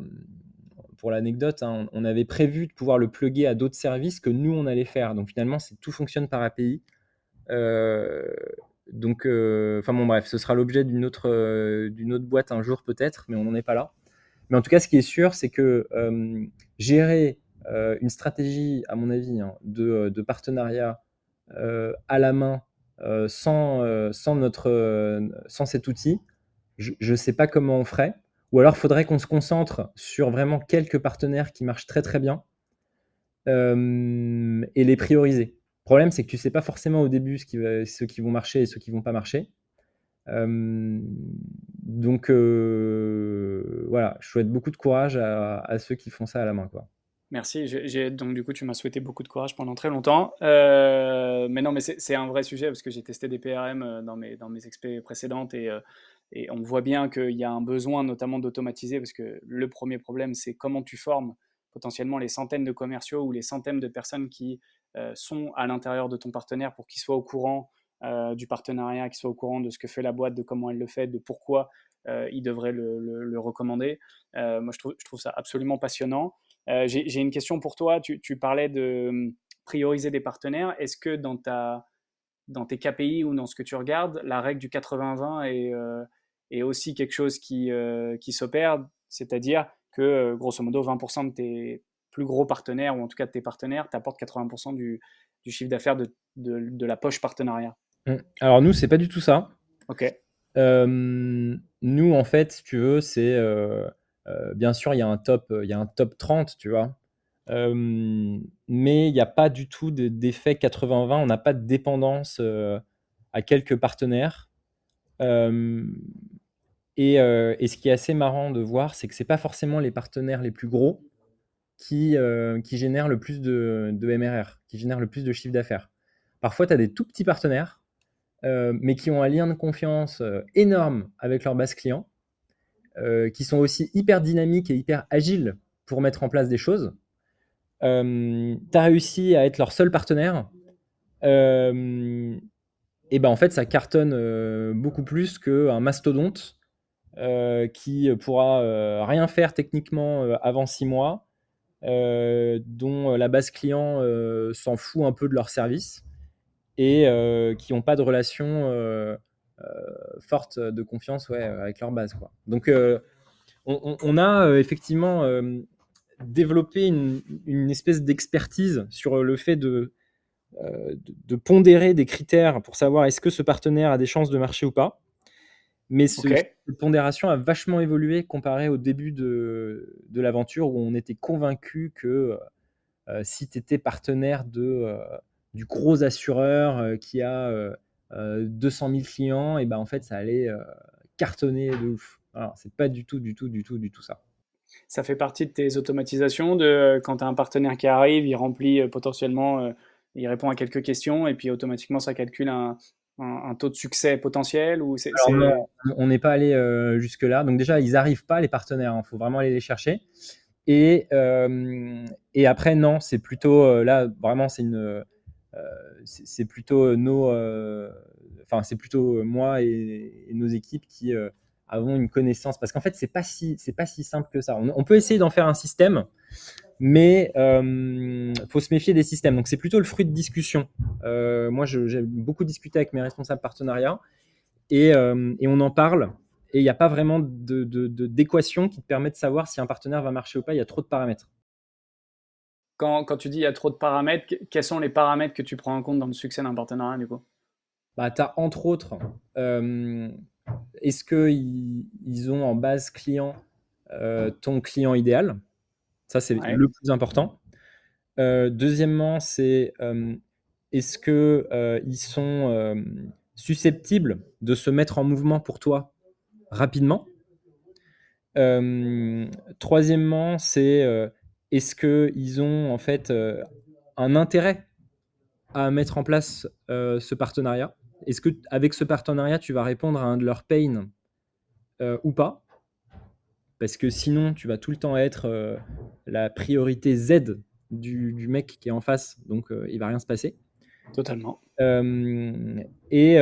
pour l'anecdote, hein, on avait prévu de pouvoir le plugger à d'autres services que nous, on allait faire. Donc finalement, tout fonctionne par API. Euh, donc, euh, enfin bon, bref, ce sera l'objet d'une autre, d'une autre boîte un jour peut-être, mais on n'en est pas là. Mais en tout cas, ce qui est sûr, c'est que gérer une stratégie, à mon avis, hein, de, partenariat euh, à la main euh, sans, euh, sans, notre, sans cet outil, je ne sais pas comment on ferait. Ou alors, faudrait qu'on se concentre sur vraiment quelques partenaires qui marchent très très bien et les prioriser. Le problème, c'est que tu ne sais pas forcément au début ce qui ceux qui vont marcher et ceux qui ne vont pas marcher. donc voilà, je souhaite beaucoup de courage à, ceux qui font ça à la main. Merci. donc, du coup, tu m'as souhaité beaucoup de courage pendant très longtemps. Euh, mais non, mais c'est un vrai sujet parce que j'ai testé des PRM euh, dans mes, dans mes expériences précédentes et, euh, et, on voit bien qu'il y a un besoin notamment d'automatiser parce que le premier problème, c'est comment tu formes potentiellement les centaines de commerciaux ou les centaines de personnes qui sont à l'intérieur de ton partenaire pour qu'ils soient au courant du partenariat, qu'ils soient au courant de ce que fait la boîte, de comment elle le fait, de pourquoi ils devraient le, recommander. moi, je trouve, ça absolument passionnant. Euh, j'ai une question pour toi. Tu, parlais de hum, prioriser des partenaires. Est-ce que dans, ta, dans tes KPI ou dans ce que tu regardes, la règle du 80-20 est, euh, est, aussi quelque chose qui, euh, qui s'opère C'est-à-dire que, grosso modo, 20% de tes, plus gros partenaire, ou en tout cas de tes partenaires, t'apportent 80% du, du, chiffre d'affaires de, de, la poche partenariat. Mmh. Alors nous, c'est pas du tout ça. Ok. nous, en fait, si tu veux, c'est bien sûr, il y a un top, il y a un top 30, tu vois. mais il n'y a pas du tout d'effet 80-20. On n'a pas de dépendance à quelques partenaires. Et, et, ce qui est assez marrant de voir, c'est que ce n'est pas forcément les partenaires les plus gros qui, qui génèrent le plus de, MRR, qui génèrent le plus de chiffre d'affaires. Parfois, tu as des tout petits partenaires, mais qui ont un lien de confiance énorme avec leur base client, qui sont aussi hyper dynamiques et hyper agiles pour mettre en place des choses. tu as réussi à être leur seul partenaire. et ben en fait, ça cartonne beaucoup plus qu'un mastodonte euh, qui pourra euh, rien faire techniquement euh, avant six mois, dont la base client s'en fout un peu de leur service et qui n'ont pas de relation forte de confiance ouais, avec leur base. Quoi. Donc, on, a effectivement développé une, espèce d'expertise sur le fait de, pondérer des critères pour savoir est-ce que ce partenaire a des chances de marcher ou pas. Mais cette pondération a vachement évolué comparé au début de, de l'aventure où on était convaincu que euh, si tu étais partenaire de, euh, du gros assureur euh, qui a 200 000 clients, et ben en fait ça allait cartonner de ouf. Alors c'est pas du tout, du tout, du tout, du tout ça. Ça fait partie de tes automatisations de quand tu as un partenaire qui arrive, il remplit potentiellement, il répond à quelques questions et puis automatiquement ça calcule un, un, taux de succès potentiel ou c'est, On n'est pas allé euh, jusque-là. Donc déjà, ils n'arrivent pas, les partenaires. Il hein. faut vraiment aller les chercher. Et, euh, et après, non, c'est plutôt, euh, là, vraiment, c'est une... c'est plutôt nos... Enfin, c'est plutôt moi et, nos équipes qui avons une connaissance. Parce qu'en fait, c'est pas si, c'est pas si simple que ça. On, peut essayer d'en faire un système, mais il faut se méfier des systèmes. Donc, c'est plutôt le fruit de discussion. moi, j'ai beaucoup discuté avec mes responsables partenariats et, et on en parle. Et il n'y a pas vraiment d'équation de, qui te permet de savoir si un partenaire va marcher ou pas. Il y a trop de paramètres. Quand, quand, tu dis il y a trop de paramètres, quels sont les paramètres que tu prends en compte dans le succès d'un partenariat du coup? Bah, Tu as entre autres est-ce qu'ils ils ont en base client euh, ton client idéal? Ça, c'est le plus important. Euh, deuxièmement, c'est euh, est-ce qu'ils sont susceptibles de se mettre en mouvement pour toi rapidement? Troisièmement, c'est est-ce qu'ils ont en fait un intérêt à mettre en place ce partenariat? Est-ce que avec ce partenariat, tu vas répondre à un de leurs pains euh, ou pas? Parce que sinon, tu vas tout le temps être euh, la priorité Z du, mec qui est en face, donc euh, il va rien se passer. Totalement. Et,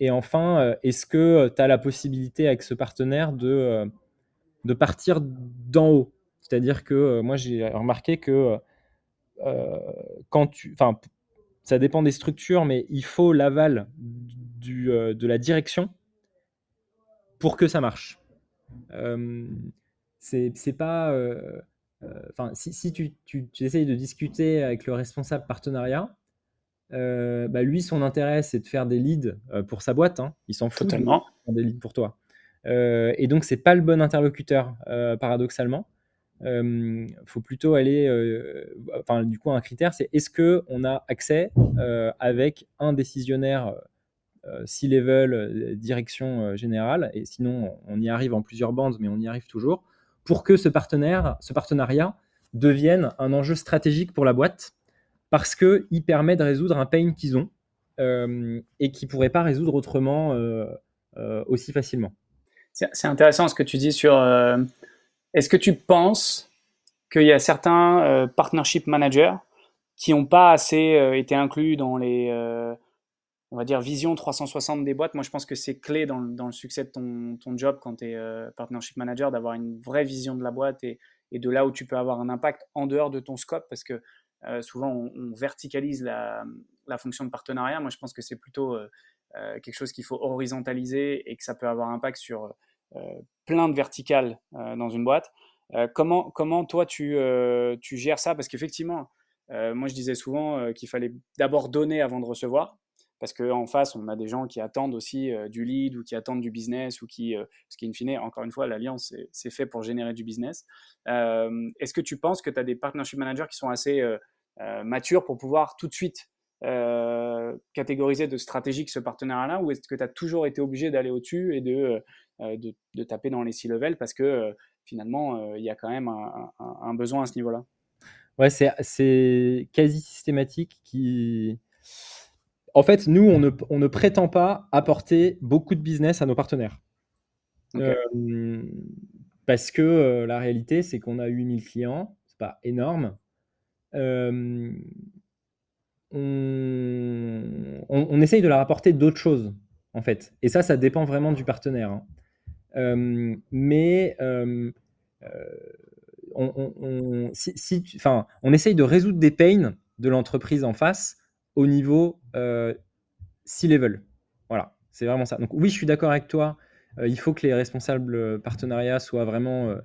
et, enfin, est-ce que tu as la possibilité avec ce partenaire de, de partir d'en haut? C'est-à-dire que moi, j'ai remarqué que quand tu. Enfin, ça dépend des structures, mais il faut l'aval euh, de la direction pour que ça marche. C'est pas. Enfin, si, si tu, tu, essayes de discuter avec le responsable partenariat, bah lui, son intérêt, c'est de faire des leads pour sa boîte. Hein. Il s'en fout Totalement. de faire des leads pour toi. et donc, c'est pas le bon interlocuteur, paradoxalement il faut plutôt aller, enfin du coup un critère, c'est est-ce que on a accès avec un décisionnaire C-level, direction générale, et sinon on y arrive en plusieurs bandes, mais on y arrive toujours, pour que ce partenaire, ce partenariat devienne un enjeu stratégique pour la boîte, parce que il permet de résoudre un pain qu'ils ont et qu'ils pourraient pas résoudre autrement aussi facilement. C'est intéressant ce que tu dis sur est-ce que tu penses qu'il y a certains euh, partnership managers qui n'ont pas assez euh, été inclus dans les, euh, on va dire, visions 360 des boîtes Moi, je pense que c'est clé dans, le succès de ton, job quand tu es partnership manager, d'avoir une vraie vision de la boîte et, de là où tu peux avoir un impact en dehors de ton scope, parce que souvent, on, verticalise la, fonction de partenariat. Moi, je pense que c'est plutôt quelque chose qu'il faut horizontaliser et que ça peut avoir un impact sur plein de verticales euh, dans une boîte. comment, comment toi tu gères ça? Parce qu'effectivement, moi je disais souvent qu'il fallait d'abord donner avant de recevoir parce qu'en face, on a des gens qui attendent aussi du lead ou qui attendent du business ou qui, ce qui in fine, encore une fois, l'alliance, c'est fait pour générer du business. Est-ce que tu penses que tu as des partnership managers qui sont assez matures pour pouvoir tout de suite catégoriser de stratégique ce partenariat-là ou est-ce que tu as toujours été obligé d'aller au-dessus et de, de, taper dans les six levels parce que finalement, il y a quand même un, un besoin à ce niveau-là? Ouais, c'est quasi systématique qui en fait, nous, on ne, prétend pas apporter beaucoup de business à nos partenaires. Euh, parce que euh, la réalité, c'est qu'on a 8000 clients, c'est pas énorme. Euh, on, essaye de leur apporter d'autres choses, en fait. Et ça, ça dépend vraiment du partenaire. Hein. mais on, on essaye de résoudre des pains de l'entreprise en face au niveau euh, C-level. Voilà, c'est vraiment ça. Donc oui, je suis d'accord avec toi. Euh, il faut que les responsables partenariats soient vraiment euh,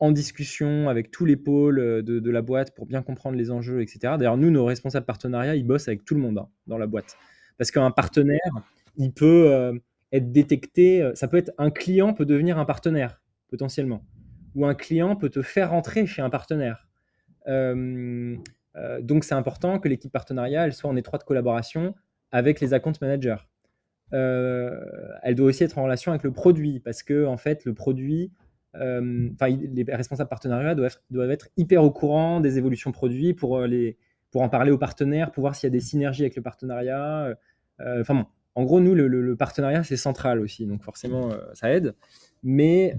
en discussion avec tous les pôles de, la boîte pour bien comprendre les enjeux, etc. D'ailleurs, nous, nos responsables partenariats, ils bossent avec tout le monde hein, dans la boîte. Parce qu'un partenaire, il peut être détecté. Ça peut être un client peut devenir un partenaire potentiellement, ou un client peut te faire rentrer chez un partenaire. Euh, donc c'est important que l'équipe partenariat elle soit en étroite collaboration avec les account managers. Euh, elle doit aussi être en relation avec le produit parce que en fait le produit, euh, les responsables partenariat doivent doivent être, hyper au courant des évolutions produits pour les pour en parler aux partenaires, pour voir s'il y a des synergies avec le partenariat. Enfin bon, en gros, nous, le, partenariat, c'est central aussi, donc forcément, ça aide. Mais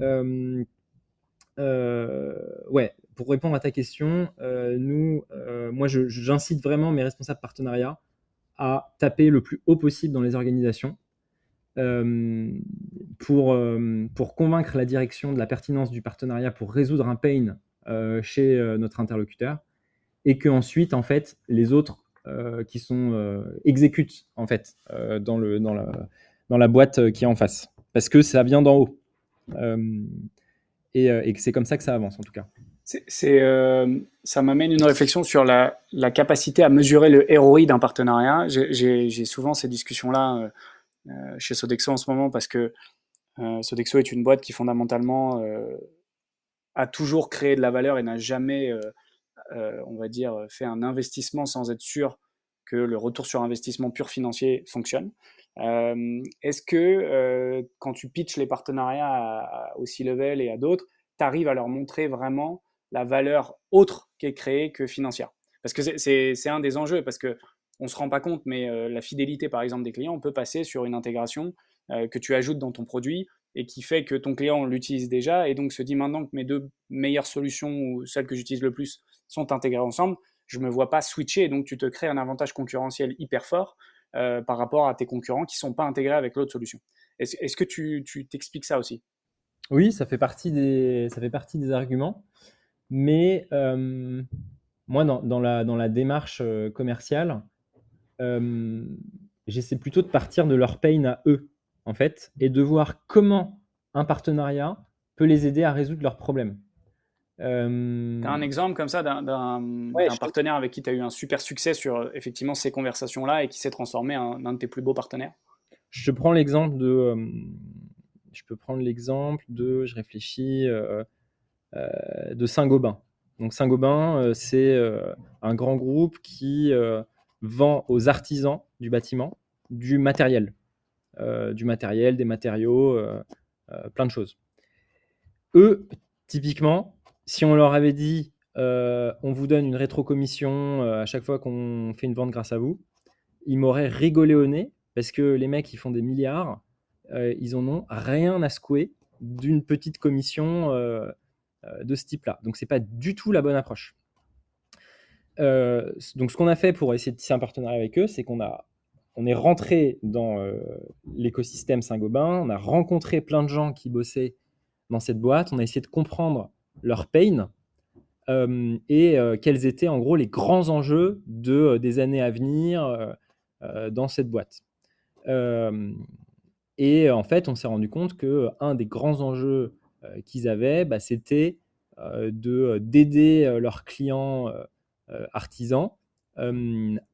ouais, pour répondre à ta question, euh, nous, euh, moi, j'incite vraiment mes responsables partenariats à taper le plus haut possible dans les organisations euh, pour, pour convaincre la direction de la pertinence du partenariat pour résoudre un pain chez notre interlocuteur et que ensuite, en fait, les autres qui sont exécutent en fait dans, le, dans, la, dans la boîte qui est en face. Parce que ça vient d'en haut et, et c'est comme ça que ça avance en tout cas. Euh, ça m'amène une réflexion sur la, capacité à mesurer le ROI d'un partenariat. J'ai souvent ces discussions-là euh, euh, chez Sodexo en ce moment parce que Sodexo est une boîte qui fondamentalement a toujours créé de la valeur et n'a jamais, on va dire, fait un investissement sans être sûr que le retour sur investissement pur financier fonctionne. Est-ce que quand tu pitches les partenariats au C-Level et à d'autres, tu arrives à leur montrer vraiment la valeur autre qui est créée que financière? Parce que c'est un des enjeux, parce qu'on ne se rend pas compte, mais la fidélité, par exemple, des clients, on peut passer sur une intégration que tu ajoutes dans ton produit et qui fait que ton client l'utilise déjà et donc se dit maintenant que mes deux meilleures solutions ou celles que j'utilise le plus sont intégrées ensemble, je ne me vois pas switcher et donc tu te crées un avantage concurrentiel hyper fort euh, par rapport à tes concurrents qui ne sont pas intégrés avec l'autre solution. Est-ce que tu t'expliques ça aussi? Oui, ça fait, partie des, arguments. Mais euh, moi, dans, la, démarche euh, commerciale, j'essaie plutôt de partir de leur pain à eux, en fait, et de voir comment un partenariat peut les aider à résoudre leurs problèmes. Euh... Tu as un exemple comme ça d'un partenaire avec qui tu as eu un super succès sur effectivement ces conversations-là et qui s'est transformé en un de tes plus beaux partenaires? Je prends l'exemple de. je peux prendre l'exemple de. Je réfléchis. Euh, de Saint-Gobain. Donc Saint-Gobain, euh, c'est euh, un grand groupe qui vend aux artisans du bâtiment du matériel, du matériel, des matériaux, plein de choses. Eux, typiquement, si on leur avait dit on vous donne une rétrocommission à chaque fois qu'on fait une vente grâce à vous, ils m'auraient rigolé au nez parce que les mecs, ils font des milliards, ils en ont rien à secouer d'une petite commission euh, de ce type-là. Donc, ce n'est pas du tout la bonne approche. Euh, donc, ce qu'on a fait pour essayer de tisser un partenariat avec eux, c'est qu'on a, on est rentré dans euh, l'écosystème Saint-Gobain, on a rencontré plein de gens qui bossaient dans cette boîte, on a essayé de comprendre leur pain et quels étaient en gros les grands enjeux de, des années à venir dans cette boîte. et en fait, on s'est rendu compte que un des grands enjeux euh, qu'ils avaient, bah, c'était de d'aider leurs clients artisans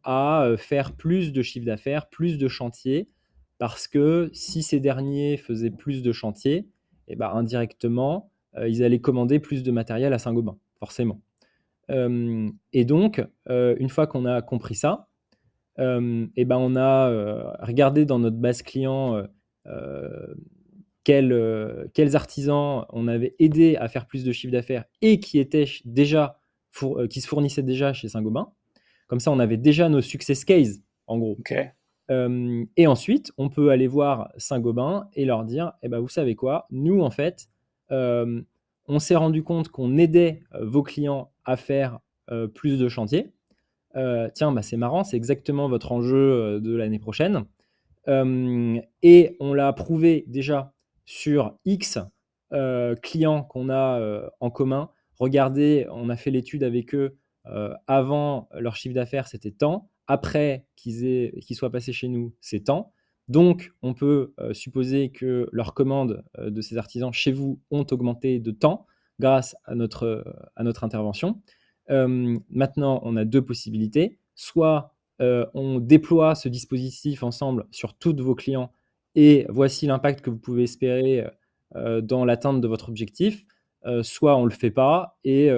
à faire plus de chiffre d'affaires, plus de chantiers, parce que si ces derniers faisaient plus de chantiers, et eh ben, indirectement, ils allaient commander plus de matériel à Saint-Gobain, forcément. et donc, une fois qu'on a compris ça, et ben on a regardé dans notre base client quels, quels, artisans on avait aidé à faire plus de chiffre d'affaires et qui étaient déjà qui se fournissaient déjà chez Saint-Gobain. Comme ça, on avait déjà nos success cases, en gros. et ensuite, on peut aller voir Saint-Gobain et leur dire, eh ben, vous savez quoi, nous, en fait, on s'est rendu compte qu'on aidait vos clients à faire plus de chantiers. tiens, bah, c'est marrant, c'est exactement votre enjeu de l'année prochaine. et on l'a prouvé déjà sur X clients qu'on a en commun. Regardez, on a fait l'étude avec eux euh, avant, leur chiffre d'affaires, c'était tant. Après qu'ils soient passés chez nous, c'est tant. Donc, on peut euh, supposer que leurs commandes euh, de ces artisans chez vous ont augmenté de temps grâce à notre, à notre intervention. maintenant, on a deux possibilités. Soit on déploie ce dispositif ensemble sur tous vos clients et voici l'impact que vous pouvez espérer dans l'atteinte de votre objectif. soit on ne le fait pas et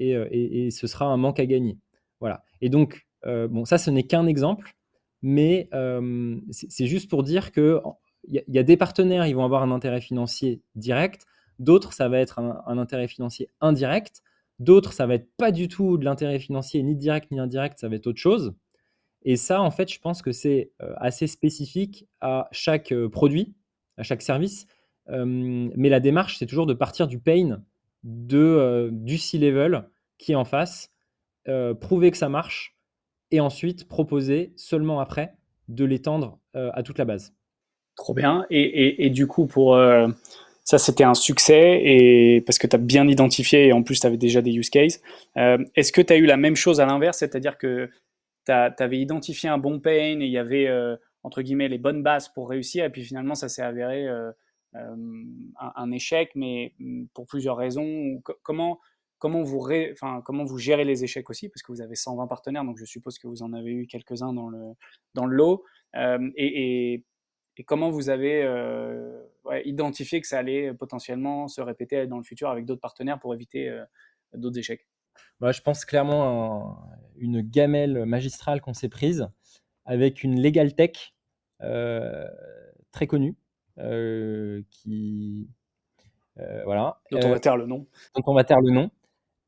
euh, et, ce sera un manque à gagner. Voilà. Et donc, euh, bon, ça, ce n'est qu'un exemple, mais euh, c'est juste pour dire que il y, a des partenaires, ils vont avoir un intérêt financier direct, d'autres, ça va être un, intérêt financier indirect, d'autres, ça va être pas du tout de l'intérêt financier, ni direct ni indirect, ça va être autre chose. Et ça, en fait, je pense que c'est assez spécifique à chaque produit, à chaque service. mais la démarche, c'est toujours de partir du pain de, euh, du C-level qui est en face, euh, prouver que ça marche, et ensuite proposer seulement après de l'étendre euh, à toute la base. Trop bien. Et, du coup, pour ça, c'était un succès et parce que tu as bien identifié et en plus, tu avais déjà des use cases. Est-ce que tu as eu la même chose à l'inverse, c'est-à-dire que tu avais identifié un bon pain et il y avait, entre guillemets, les bonnes bases pour réussir et puis finalement, ça s'est avéré euh, un, échec, mais mm, pour plusieurs raisons. Comment, comment, vous enfin, comment vous gérez les échecs aussi Parce que vous avez 120 partenaires, donc je suppose que vous en avez eu quelques-uns dans le, dans le lot. Euh, et, et, comment vous avez euh, identifié que ça allait potentiellement se répéter dans le futur avec d'autres partenaires pour éviter d'autres échecs? Bah, Je pense clairement à une gamelle magistrale qu'on s'est prise avec une Legal Tech très connue euh, qui euh, voilà. Dont on va taire le nom. Dont on va taire le nom.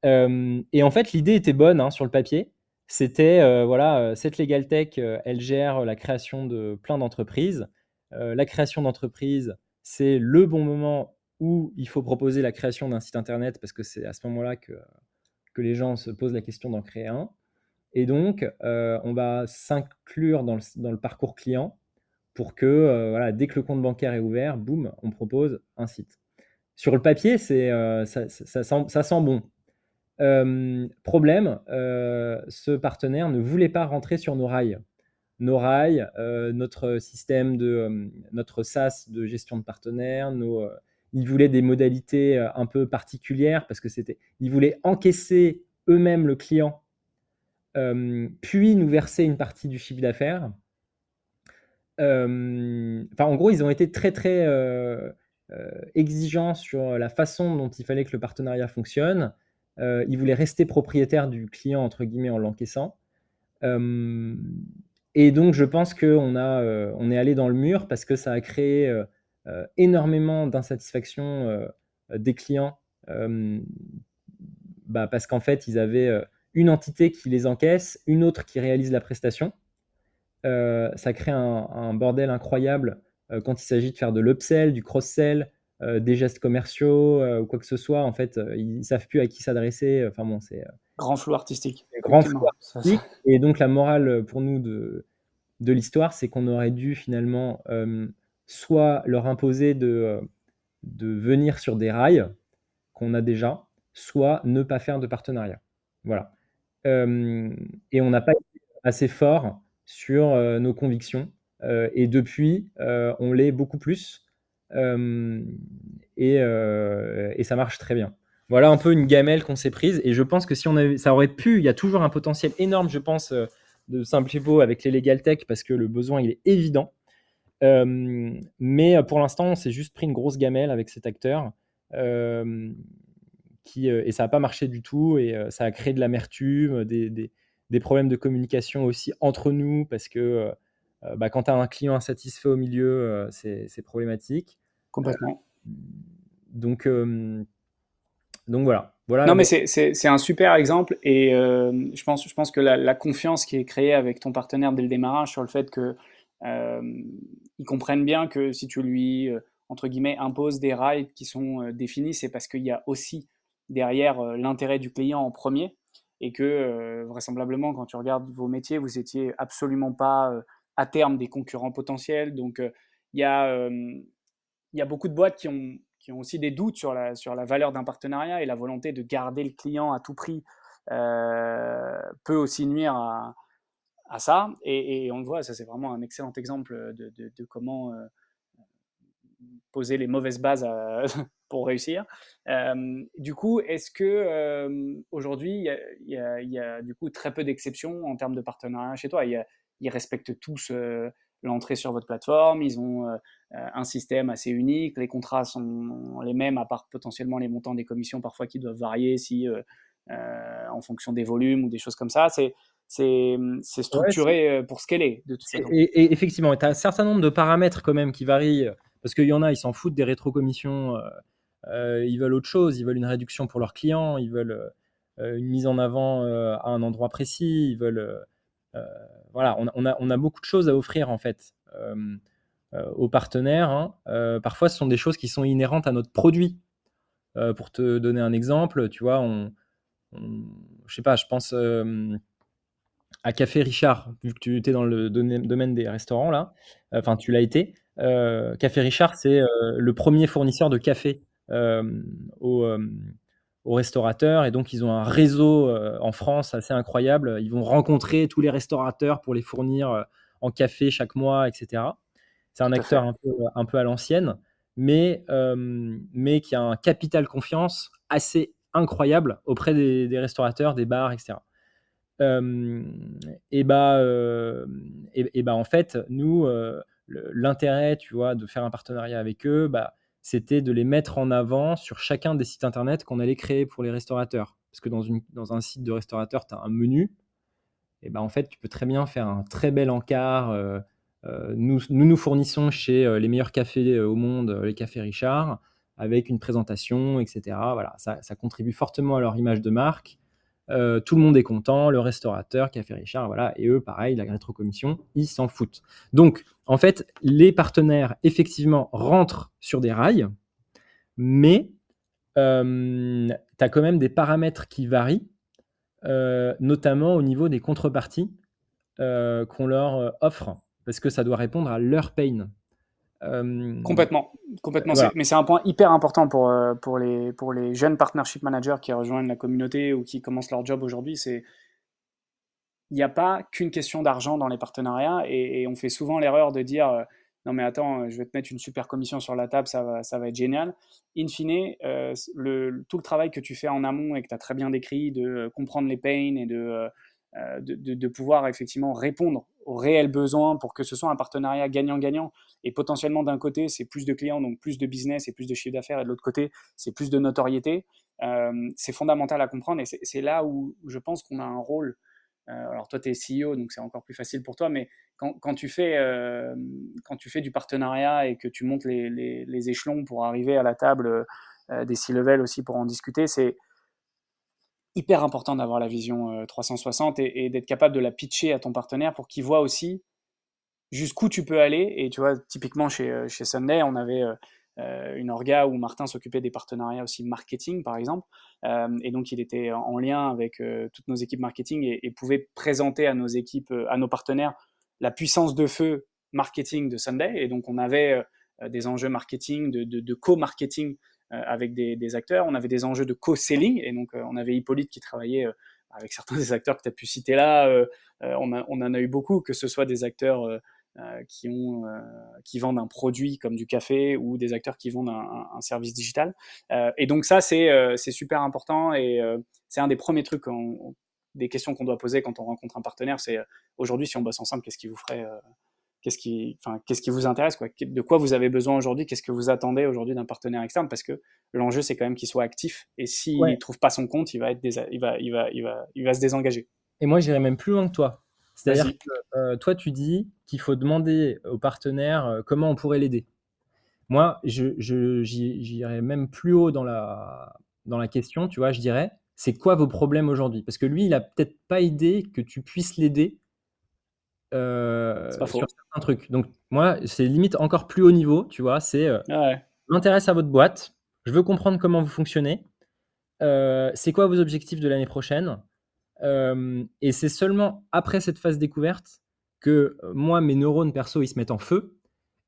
Euh, et en fait, l'idée était bonne hein, sur le papier. C'était, voilà, cette Legal Tech, elle gère la création de plein d'entreprises. la création d'entreprises, c'est le bon moment où il faut proposer la création d'un site internet parce que c'est à ce moment-là que, que les gens se posent la question d'en créer un. Et donc, on va s'inclure dans le, dans le, parcours client pour que euh, voilà, dès que le compte bancaire est ouvert, boum, on propose un site. Sur le papier, c'est, euh, ça, sent, bon. Euh, problème, ce partenaire ne voulait pas rentrer sur nos rails. Nos rails, notre système de notre SaaS de gestion de partenaires, nos, ils voulaient des modalités un peu particulières parce que c'était, ils voulaient encaisser eux-mêmes le client, puis nous verser une partie du chiffre d'affaires enfin, en gros, ils ont été très très euh, euh, exigeants sur la façon dont il fallait que le partenariat fonctionne. Euh, ils voulaient rester propriétaires du client entre guillemets en l'encaissant. et donc, je pense qu'on a, on est allé dans le mur parce que ça a créé énormément d'insatisfaction des clients. Bah, parce qu'en fait, ils avaient une entité qui les encaisse, une autre qui réalise la prestation. Euh, ça crée un, bordel incroyable euh, quand il s'agit de faire de l'upsell, du cross-sell, euh, des gestes commerciaux ou quoi que ce soit. En fait, ils, ne savent plus à qui s'adresser. Enfin bon, c'est grand flou artistique. Grand flou artistique. Et donc la morale pour nous de, de l'histoire, c'est qu'on aurait dû finalement soit leur imposer de, de venir sur des rails qu'on a déjà, soit ne pas faire de partenariat. Voilà. et on n'a pas été assez fort sur euh, nos convictions. Euh, et depuis, euh, on l'est beaucoup plus. Et, et, ça marche très bien. voilà un peu une gamelle qu'on s'est prise. Et je pense que si on avait, ça aurait pu, il y a toujours un potentiel énorme, je pense, euh, de Simplipo avec les Legal Tech parce que le besoin il est évident. Euh, mais pour l'instant, on s'est juste pris une grosse gamelle avec cet acteur. et ça n'a pas marché du tout et ça a créé de l'amertume, des, des, des, problèmes de communication aussi entre nous parce que bah, quand tu as un client insatisfait au milieu, c'est problématique. Complètement. donc, donc voilà. voilà non, mais c'est un super exemple et je, pense, je pense que la, la, confiance qui est créée avec ton partenaire dès le démarrage sur le fait que ils comprennent bien que si tu lui, entre guillemets, imposes des rails qui sont définis, c'est parce qu'il y a aussi derrière l'intérêt du client en premier et que vraisemblablement, quand tu regardes vos métiers, vous étiez absolument pas à terme des concurrents potentiels. Donc, il y, a, y a beaucoup de boîtes qui ont, qui ont aussi des doutes sur la, sur la valeur d'un partenariat et la volonté de garder le client à tout prix peut aussi nuire à, à ça. Et, on le voit, ça c'est vraiment un excellent exemple de, de, comment poser les mauvaises bases pour réussir. du coup, est-ce que aujourd'hui il y, a du coup très peu d'exceptions en termes de partenariat chez toi? Ils respectent tous l'entrée sur votre plateforme, ils ont un système assez unique, les contrats sont les mêmes à part potentiellement les montants des commissions parfois qui doivent varier si en fonction des volumes ou des choses comme ça. C'est c'est structuré pour ce qu'elle est. De toute façon. Et, effectivement, tu as un certain nombre de paramètres quand même qui varient, parce qu'il y en a, ils s'en foutent des rétrocommissions, euh, ils veulent autre chose, ils veulent une réduction pour leurs clients, ils veulent une mise en avant à un endroit précis, ils veulent... voilà, on, a, beaucoup de choses à offrir en fait aux partenaires. Hein. parfois, ce sont des choses qui sont inhérentes à notre produit. pour te donner un exemple, tu vois, on, je sais pas, je pense à Café Richard, vu que tu étais dans le domaine des restaurants là, enfin tu l'as été. Euh, café Richard, c'est euh, le premier fournisseur de café euh, aux, aux, restaurateurs et donc ils ont un réseau en France assez incroyable. Ils vont rencontrer tous les restaurateurs pour les fournir en café chaque mois, etc. C'est un acteur un peu, un peu, à l'ancienne, mais, mais qui a un capital confiance assez incroyable auprès des, des restaurateurs, des bars, etc et bah, et, bah, en fait, nous, l'intérêt, tu vois, de faire un partenariat avec eux, bah, c'était de les mettre en avant sur chacun des sites internet qu'on allait créer pour les restaurateurs. Parce que dans, une, dans un site de restaurateur, tu as un menu. Et bah, en fait, tu peux très bien faire un très bel encart. nous, nous, nous fournissons chez les meilleurs cafés au monde, les cafés Richard, avec une présentation, etc. Voilà, ça, ça contribue fortement à leur image de marque. Euh, tout le monde est content, le restaurateur, Café Richard, voilà, et eux, pareil, la rétrocommission, ils s'en foutent. Donc, en fait, les partenaires, effectivement, rentrent sur des rails, mais euh, tu as quand même des paramètres qui varient, euh, notamment au niveau des contreparties qu'on leur offre, parce que ça doit répondre à leur pain. Euh, complètement, complètement. Mais c'est un point hyper important pour, euh, pour, les, pour les jeunes partnership managers qui rejoignent la communauté ou qui commencent leur job aujourd'hui. C'est il n'y a pas qu'une question d'argent dans les partenariats et, on fait souvent l'erreur de dire euh, non mais attends, je vais te mettre une super commission sur la table, ça va, ça va être génial. In fine, le, tout le travail que tu fais en amont et que tu as très bien décrit de comprendre les pains et de euh, de, pouvoir effectivement répondre aux réels besoins pour que ce soit un partenariat gagnant-gagnant. Et potentiellement, d'un côté, c'est plus de clients, donc plus de business et plus de chiffre d'affaires, et de l'autre côté, c'est plus de notoriété. Euh, c'est fondamental à comprendre et c'est là où je pense qu'on a un rôle. Euh, alors toi, tu es CEO, donc c'est encore plus facile pour toi, mais quand, tu, fais, quand tu fais du partenariat et que tu montes les, les échelons pour arriver à la table des C-level aussi pour en discuter, c'est hyper important d'avoir la vision 360 euh, et, d'être capable de la pitcher à ton partenaire pour qu'il voit aussi jusqu'où tu peux aller. Et tu vois, typiquement chez, euh, chez Sunday, on avait euh, une orga où Martin s'occupait des partenariats aussi marketing, par exemple. et donc, il était en lien avec toutes nos équipes marketing et, pouvait présenter à nos équipes, à nos partenaires, la puissance de feu marketing de Sunday. Et donc, on avait des enjeux marketing, de, co-marketing euh, avec des, acteurs. On avait des enjeux de co-selling, et donc euh, on avait Hippolyte qui travaillait euh, avec certains des acteurs que tu as pu citer là. On, en a eu beaucoup, que ce soit des acteurs qui, ont, qui vendent un produit comme du café ou des acteurs qui vendent un, service digital. et donc ça, c'est super important et c'est un des premiers trucs, des questions qu'on doit poser quand on rencontre un partenaire. C'est aujourd'hui, si on bosse ensemble, qu'est-ce qui vous ferait qu'est-ce qui, enfin, qu'est-ce qui vous intéresse, quoi? De quoi vous avez besoin aujourd'hui, qu'est-ce que vous attendez aujourd'hui d'un partenaire externe, parce que l'enjeu c'est quand même qu'il soit actif, et s'il ne trouve pas son compte, il va, être il, va, il, va, il, va, il va se désengager. Et moi j'irais même plus loin que toi. C'est-à-dire que euh, toi tu dis qu'il faut demander au partenaire euh, comment on pourrait l'aider. Moi, je, j'irais même plus haut dans la, dans la question, tu vois, je dirais, c'est quoi vos problèmes aujourd'hui? Parce que lui, il a peut-être pas idée que tu puisses l'aider euh, sur certains trucs. Donc, moi, c'est limite encore plus haut niveau, tu vois. C'est euh, m'intéresse à votre boîte, je veux comprendre comment vous fonctionnez, euh, c'est quoi vos objectifs de l'année prochaine? Et c'est seulement après cette phase découverte que moi, mes neurones perso, ils se mettent en feu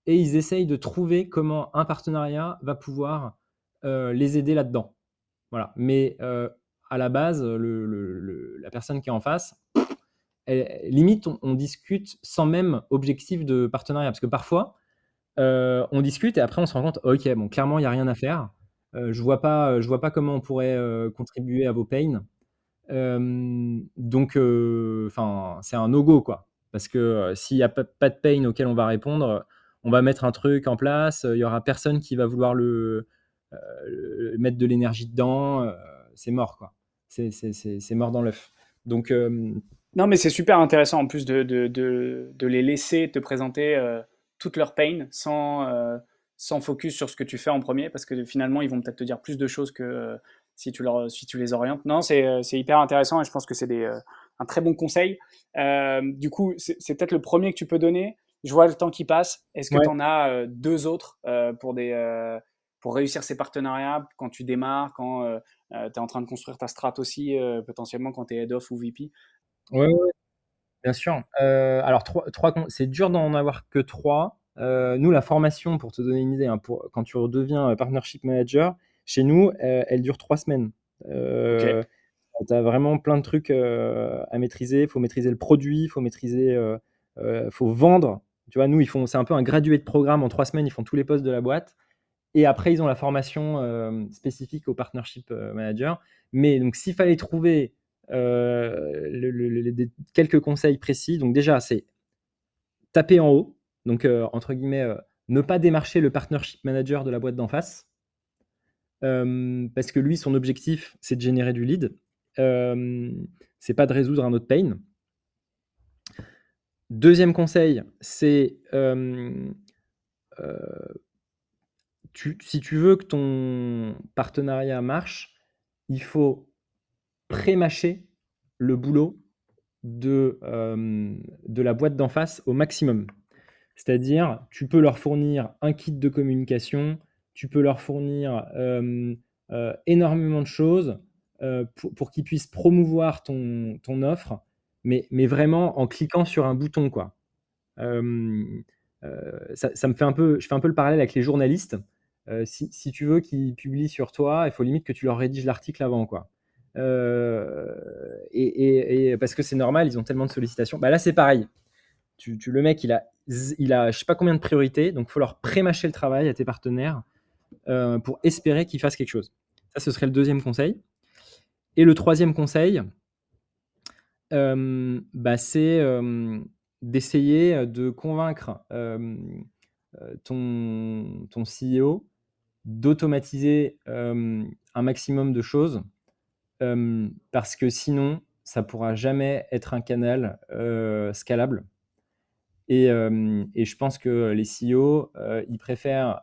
et ils essayent de trouver comment un partenariat va pouvoir les aider là-dedans. Voilà. Mais à la base, la personne qui est en face, limite, on, discute sans même objectif de partenariat. Parce que parfois, euh, on discute et après, on se rend compte, ok, bon, clairement, il n'y a rien à faire. Euh, je vois pas, vois pas comment on pourrait euh, contribuer à vos pains. Donc, enfin, c'est un no-go, quoi. Parce que s'il n'y a pas, de pain auquel on va répondre, on va mettre un truc en place, il y aura personne qui va vouloir le, mettre de l'énergie dedans, c'est mort, quoi. C'est mort dans l'œuf. Donc, non, mais c'est super intéressant en plus de, de, de, les laisser te présenter toute leur pain sans, sans focus sur ce que tu fais en premier parce que finalement, ils vont peut-être te dire plus de choses que si, tu leur, si tu les orientes. Non, c'est hyper intéressant et je pense que c'est un très bon conseil. du coup, c'est peut-être le premier que tu peux donner. Je vois le temps qui passe. Est-ce que tu en as deux autres pour, des, pour réussir ces partenariats quand tu démarres, quand tu es en train de construire ta strat aussi, potentiellement quand tu es head of ou VP oui, bien sûr. Euh, alors, trois, trois, c'est dur d'en avoir que trois. Euh, nous, la formation, pour te donner une idée, hein, pour, quand tu redeviens euh, partnership manager, chez nous, elle dure trois semaines. Tu as vraiment plein de trucs à maîtriser. Il faut maîtriser le produit, il faut maîtriser, faut vendre. Tu vois, nous, ils font, c'est un peu un gradué de programme. En trois semaines, ils font tous les postes de la boîte. Et après, ils ont la formation spécifique au partnership manager. Mais donc, s'il fallait trouver euh, quelques conseils précis. Donc déjà, c'est taper en haut. Donc, euh, entre guillemets, euh, ne pas démarcher le partnership manager de la boîte d'en face. Parce que lui, son objectif, c'est de générer du lead. c'est pas de résoudre un autre pain. Deuxième conseil, c'est si tu veux que ton partenariat marche, il faut pré-mâcher le boulot de, euh, de la boîte d'en face au maximum. C'est-à-dire, tu peux leur fournir un kit de communication, tu peux leur fournir euh, euh, énormément de choses pour, qu'ils puissent promouvoir ton, offre, mais, mais, vraiment en cliquant sur un bouton. Quoi. ça, me fait un peu, je fais un peu le parallèle avec les journalistes. Si, si, tu veux qu'ils publient sur toi, il faut limite que tu leur rédiges l'article avant. Quoi. Euh, et, parce que c'est normal, ils ont tellement de sollicitations. Bah là, c'est pareil. Tu, le mec, il a, il a je sais pas combien de priorités, donc il faut leur prémâcher le travail à tes partenaires euh, pour espérer qu'ils fassent quelque chose. Ça, ce serait le deuxième conseil. Et le troisième conseil, euh, bah, c'est d'essayer de convaincre ton, ton CEO d'automatiser un maximum de choses parce que sinon, ça pourra jamais être un canal scalable. Et, je pense que les CEO, ils préfèrent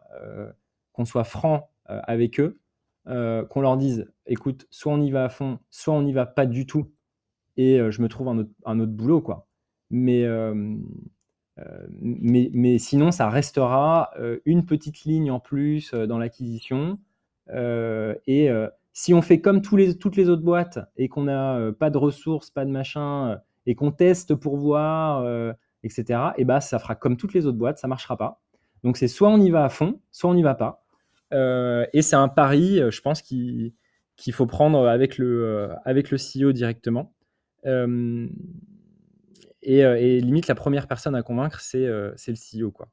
qu'on soit franc avec eux, qu'on leur dise, écoute, soit on y va à fond, soit on n'y va pas du tout, et je me trouve un autre, boulot, quoi. Mais, mais, mais, sinon, ça restera une petite ligne en plus dans l'acquisition, et si on fait comme toutes les autres boîtes et qu'on n'a euh, pas de ressources, pas de machin, euh, et qu'on teste pour voir, euh, etc., et bah, ça fera comme toutes les autres boîtes, ça ne marchera pas. Donc c'est soit on y va à fond, soit on n'y va pas. Et c'est un pari, je pense, qu'il faut prendre avec le, avec le CEO directement. et, limite, la première personne à convaincre, c'est le CEO. Quoi.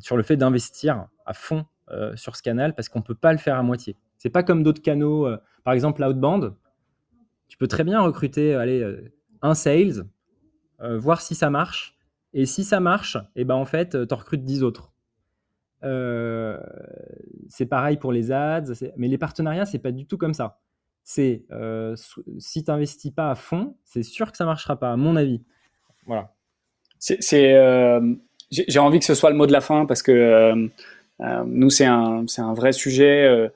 sur le fait d'investir à fond sur ce canal parce qu'on ne peut pas le faire à moitié. C'est pas comme d'autres canaux, par exemple l'outbound. Tu peux très bien recruter allez, un sales, voir si ça marche. Et si ça marche, et eh ben en fait, tu recrutes 10 autres. C'est pareil pour les ads, mais les partenariats, c'est pas du tout comme ça c'est euh, si tu n'investis pas à fond, c'est sûr que ça marchera pas, à mon avis. Voilà. C'est, euh, j'ai envie que ce soit le mot de la fin parce que euh, nous, c'est un, un, vrai sujet.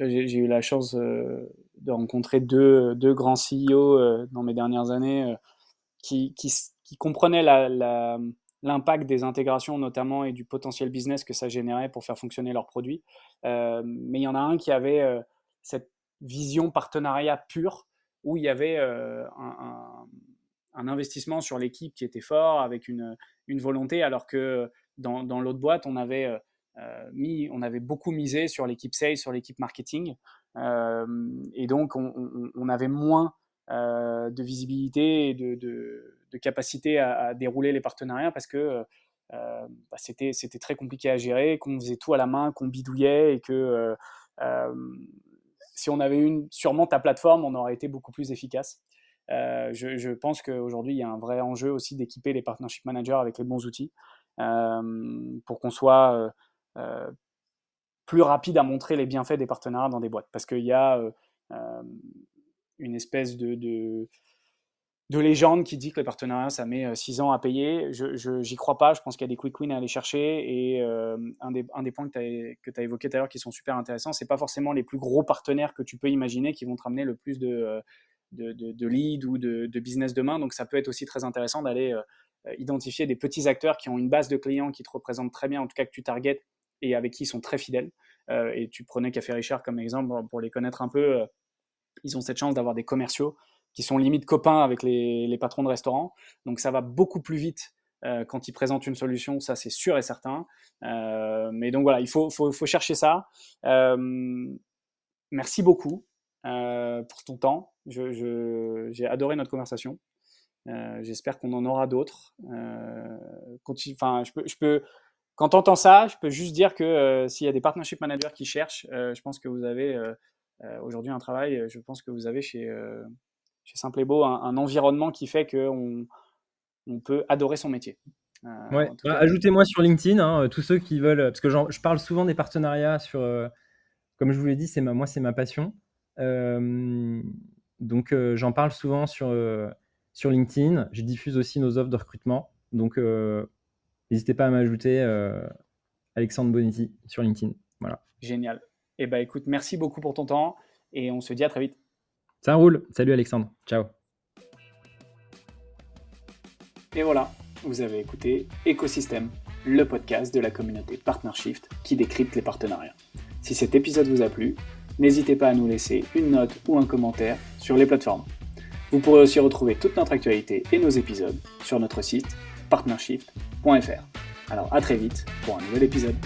j'ai eu la chance de rencontrer deux, deux, grands CEO dans mes dernières années qui, qui, comprenaient la, l'impact des intégrations notamment et du potentiel business que ça générait pour faire fonctionner leurs produits. mais il y en a un qui avait cette vision partenariat pure où il y avait euh, un, investissement sur l'équipe qui était fort avec une, une volonté, alors que dans, l'autre boîte, on avait, euh, euh, mis, on avait beaucoup misé sur l'équipe sales, sur l'équipe marketing. et donc, on, avait moins de visibilité et de, capacité à, dérouler les partenariats parce que bah, c'était, c'était très compliqué à gérer, qu'on faisait tout à la main, qu'on bidouillait et que si on avait une sûrement ta plateforme, on aurait été beaucoup plus efficace. Euh, je, pense qu'aujourd'hui, il y a un vrai enjeu aussi d'équiper les partnership managers avec les bons outils euh, pour qu'on soit euh, plus rapide à montrer les bienfaits des partenariats dans des boîtes. Parce qu'il y a une espèce de, de légende qui dit que le partenariat, ça met 6 euh, ans à payer. Je n'y crois pas. Je pense qu'il y a des quick wins à aller chercher. Et euh, un, des, un, des, points que tu as, évoqué tout à l'heure qui sont super intéressants, c'est pas forcément les plus gros partenaires que tu peux imaginer qui vont te ramener le plus de, euh, de, de, leads ou de, business demain. Donc ça peut être aussi très intéressant d'aller identifier des petits acteurs qui ont une base de clients qui te représentent très bien, en tout cas que tu targetes et avec qui ils sont très fidèles. et tu prenais Café Richard comme exemple pour les connaître un peu. ils ont cette chance d'avoir des commerciaux qui sont limite copains avec les, patrons de restaurants. Donc ça va beaucoup plus vite euh, quand ils présentent une solution, ça c'est sûr et certain. Euh, mais donc voilà, il faut, faut, faut chercher ça. Euh, merci beaucoup pour ton temps. J'ai je, adoré notre conversation. J'espère qu'on en aura d'autres. Enfin, je peux, je peux, quand tu entends ça, je peux juste dire que s'il y a des partnership managers qui cherchent, je pense que vous avez aujourd'hui un travail, je pense que vous avez chez chez Simple et Beau un, environnement qui fait qu'on on peut adorer son métier. Euh, bah, ajoutez-moi sur LinkedIn, hein, tous ceux qui veulent, parce que je parle souvent des partenariats sur, euh, comme je vous l'ai dit, c'est moi c'est ma passion. Euh, donc j'en parle souvent sur, sur LinkedIn. Je diffuse aussi nos offres de recrutement. Donc n'hésitez pas à m'ajouter Alexandre Bonetti sur LinkedIn. Voilà. Génial. Et eh ben écoute, merci beaucoup pour ton temps et on se dit à très vite. Ça roule. Salut Alexandre. Ciao. Et voilà, vous avez écouté Écosystème, le podcast de la communauté PartnerShift qui décrypte les partenariats. Si cet épisode vous a plu, n'hésitez pas à nous laisser une note ou un commentaire sur les plateformes. Vous pourrez aussi retrouver toute notre actualité et nos épisodes sur notre site partnershift.fr. Alors à très vite pour un nouvel épisode.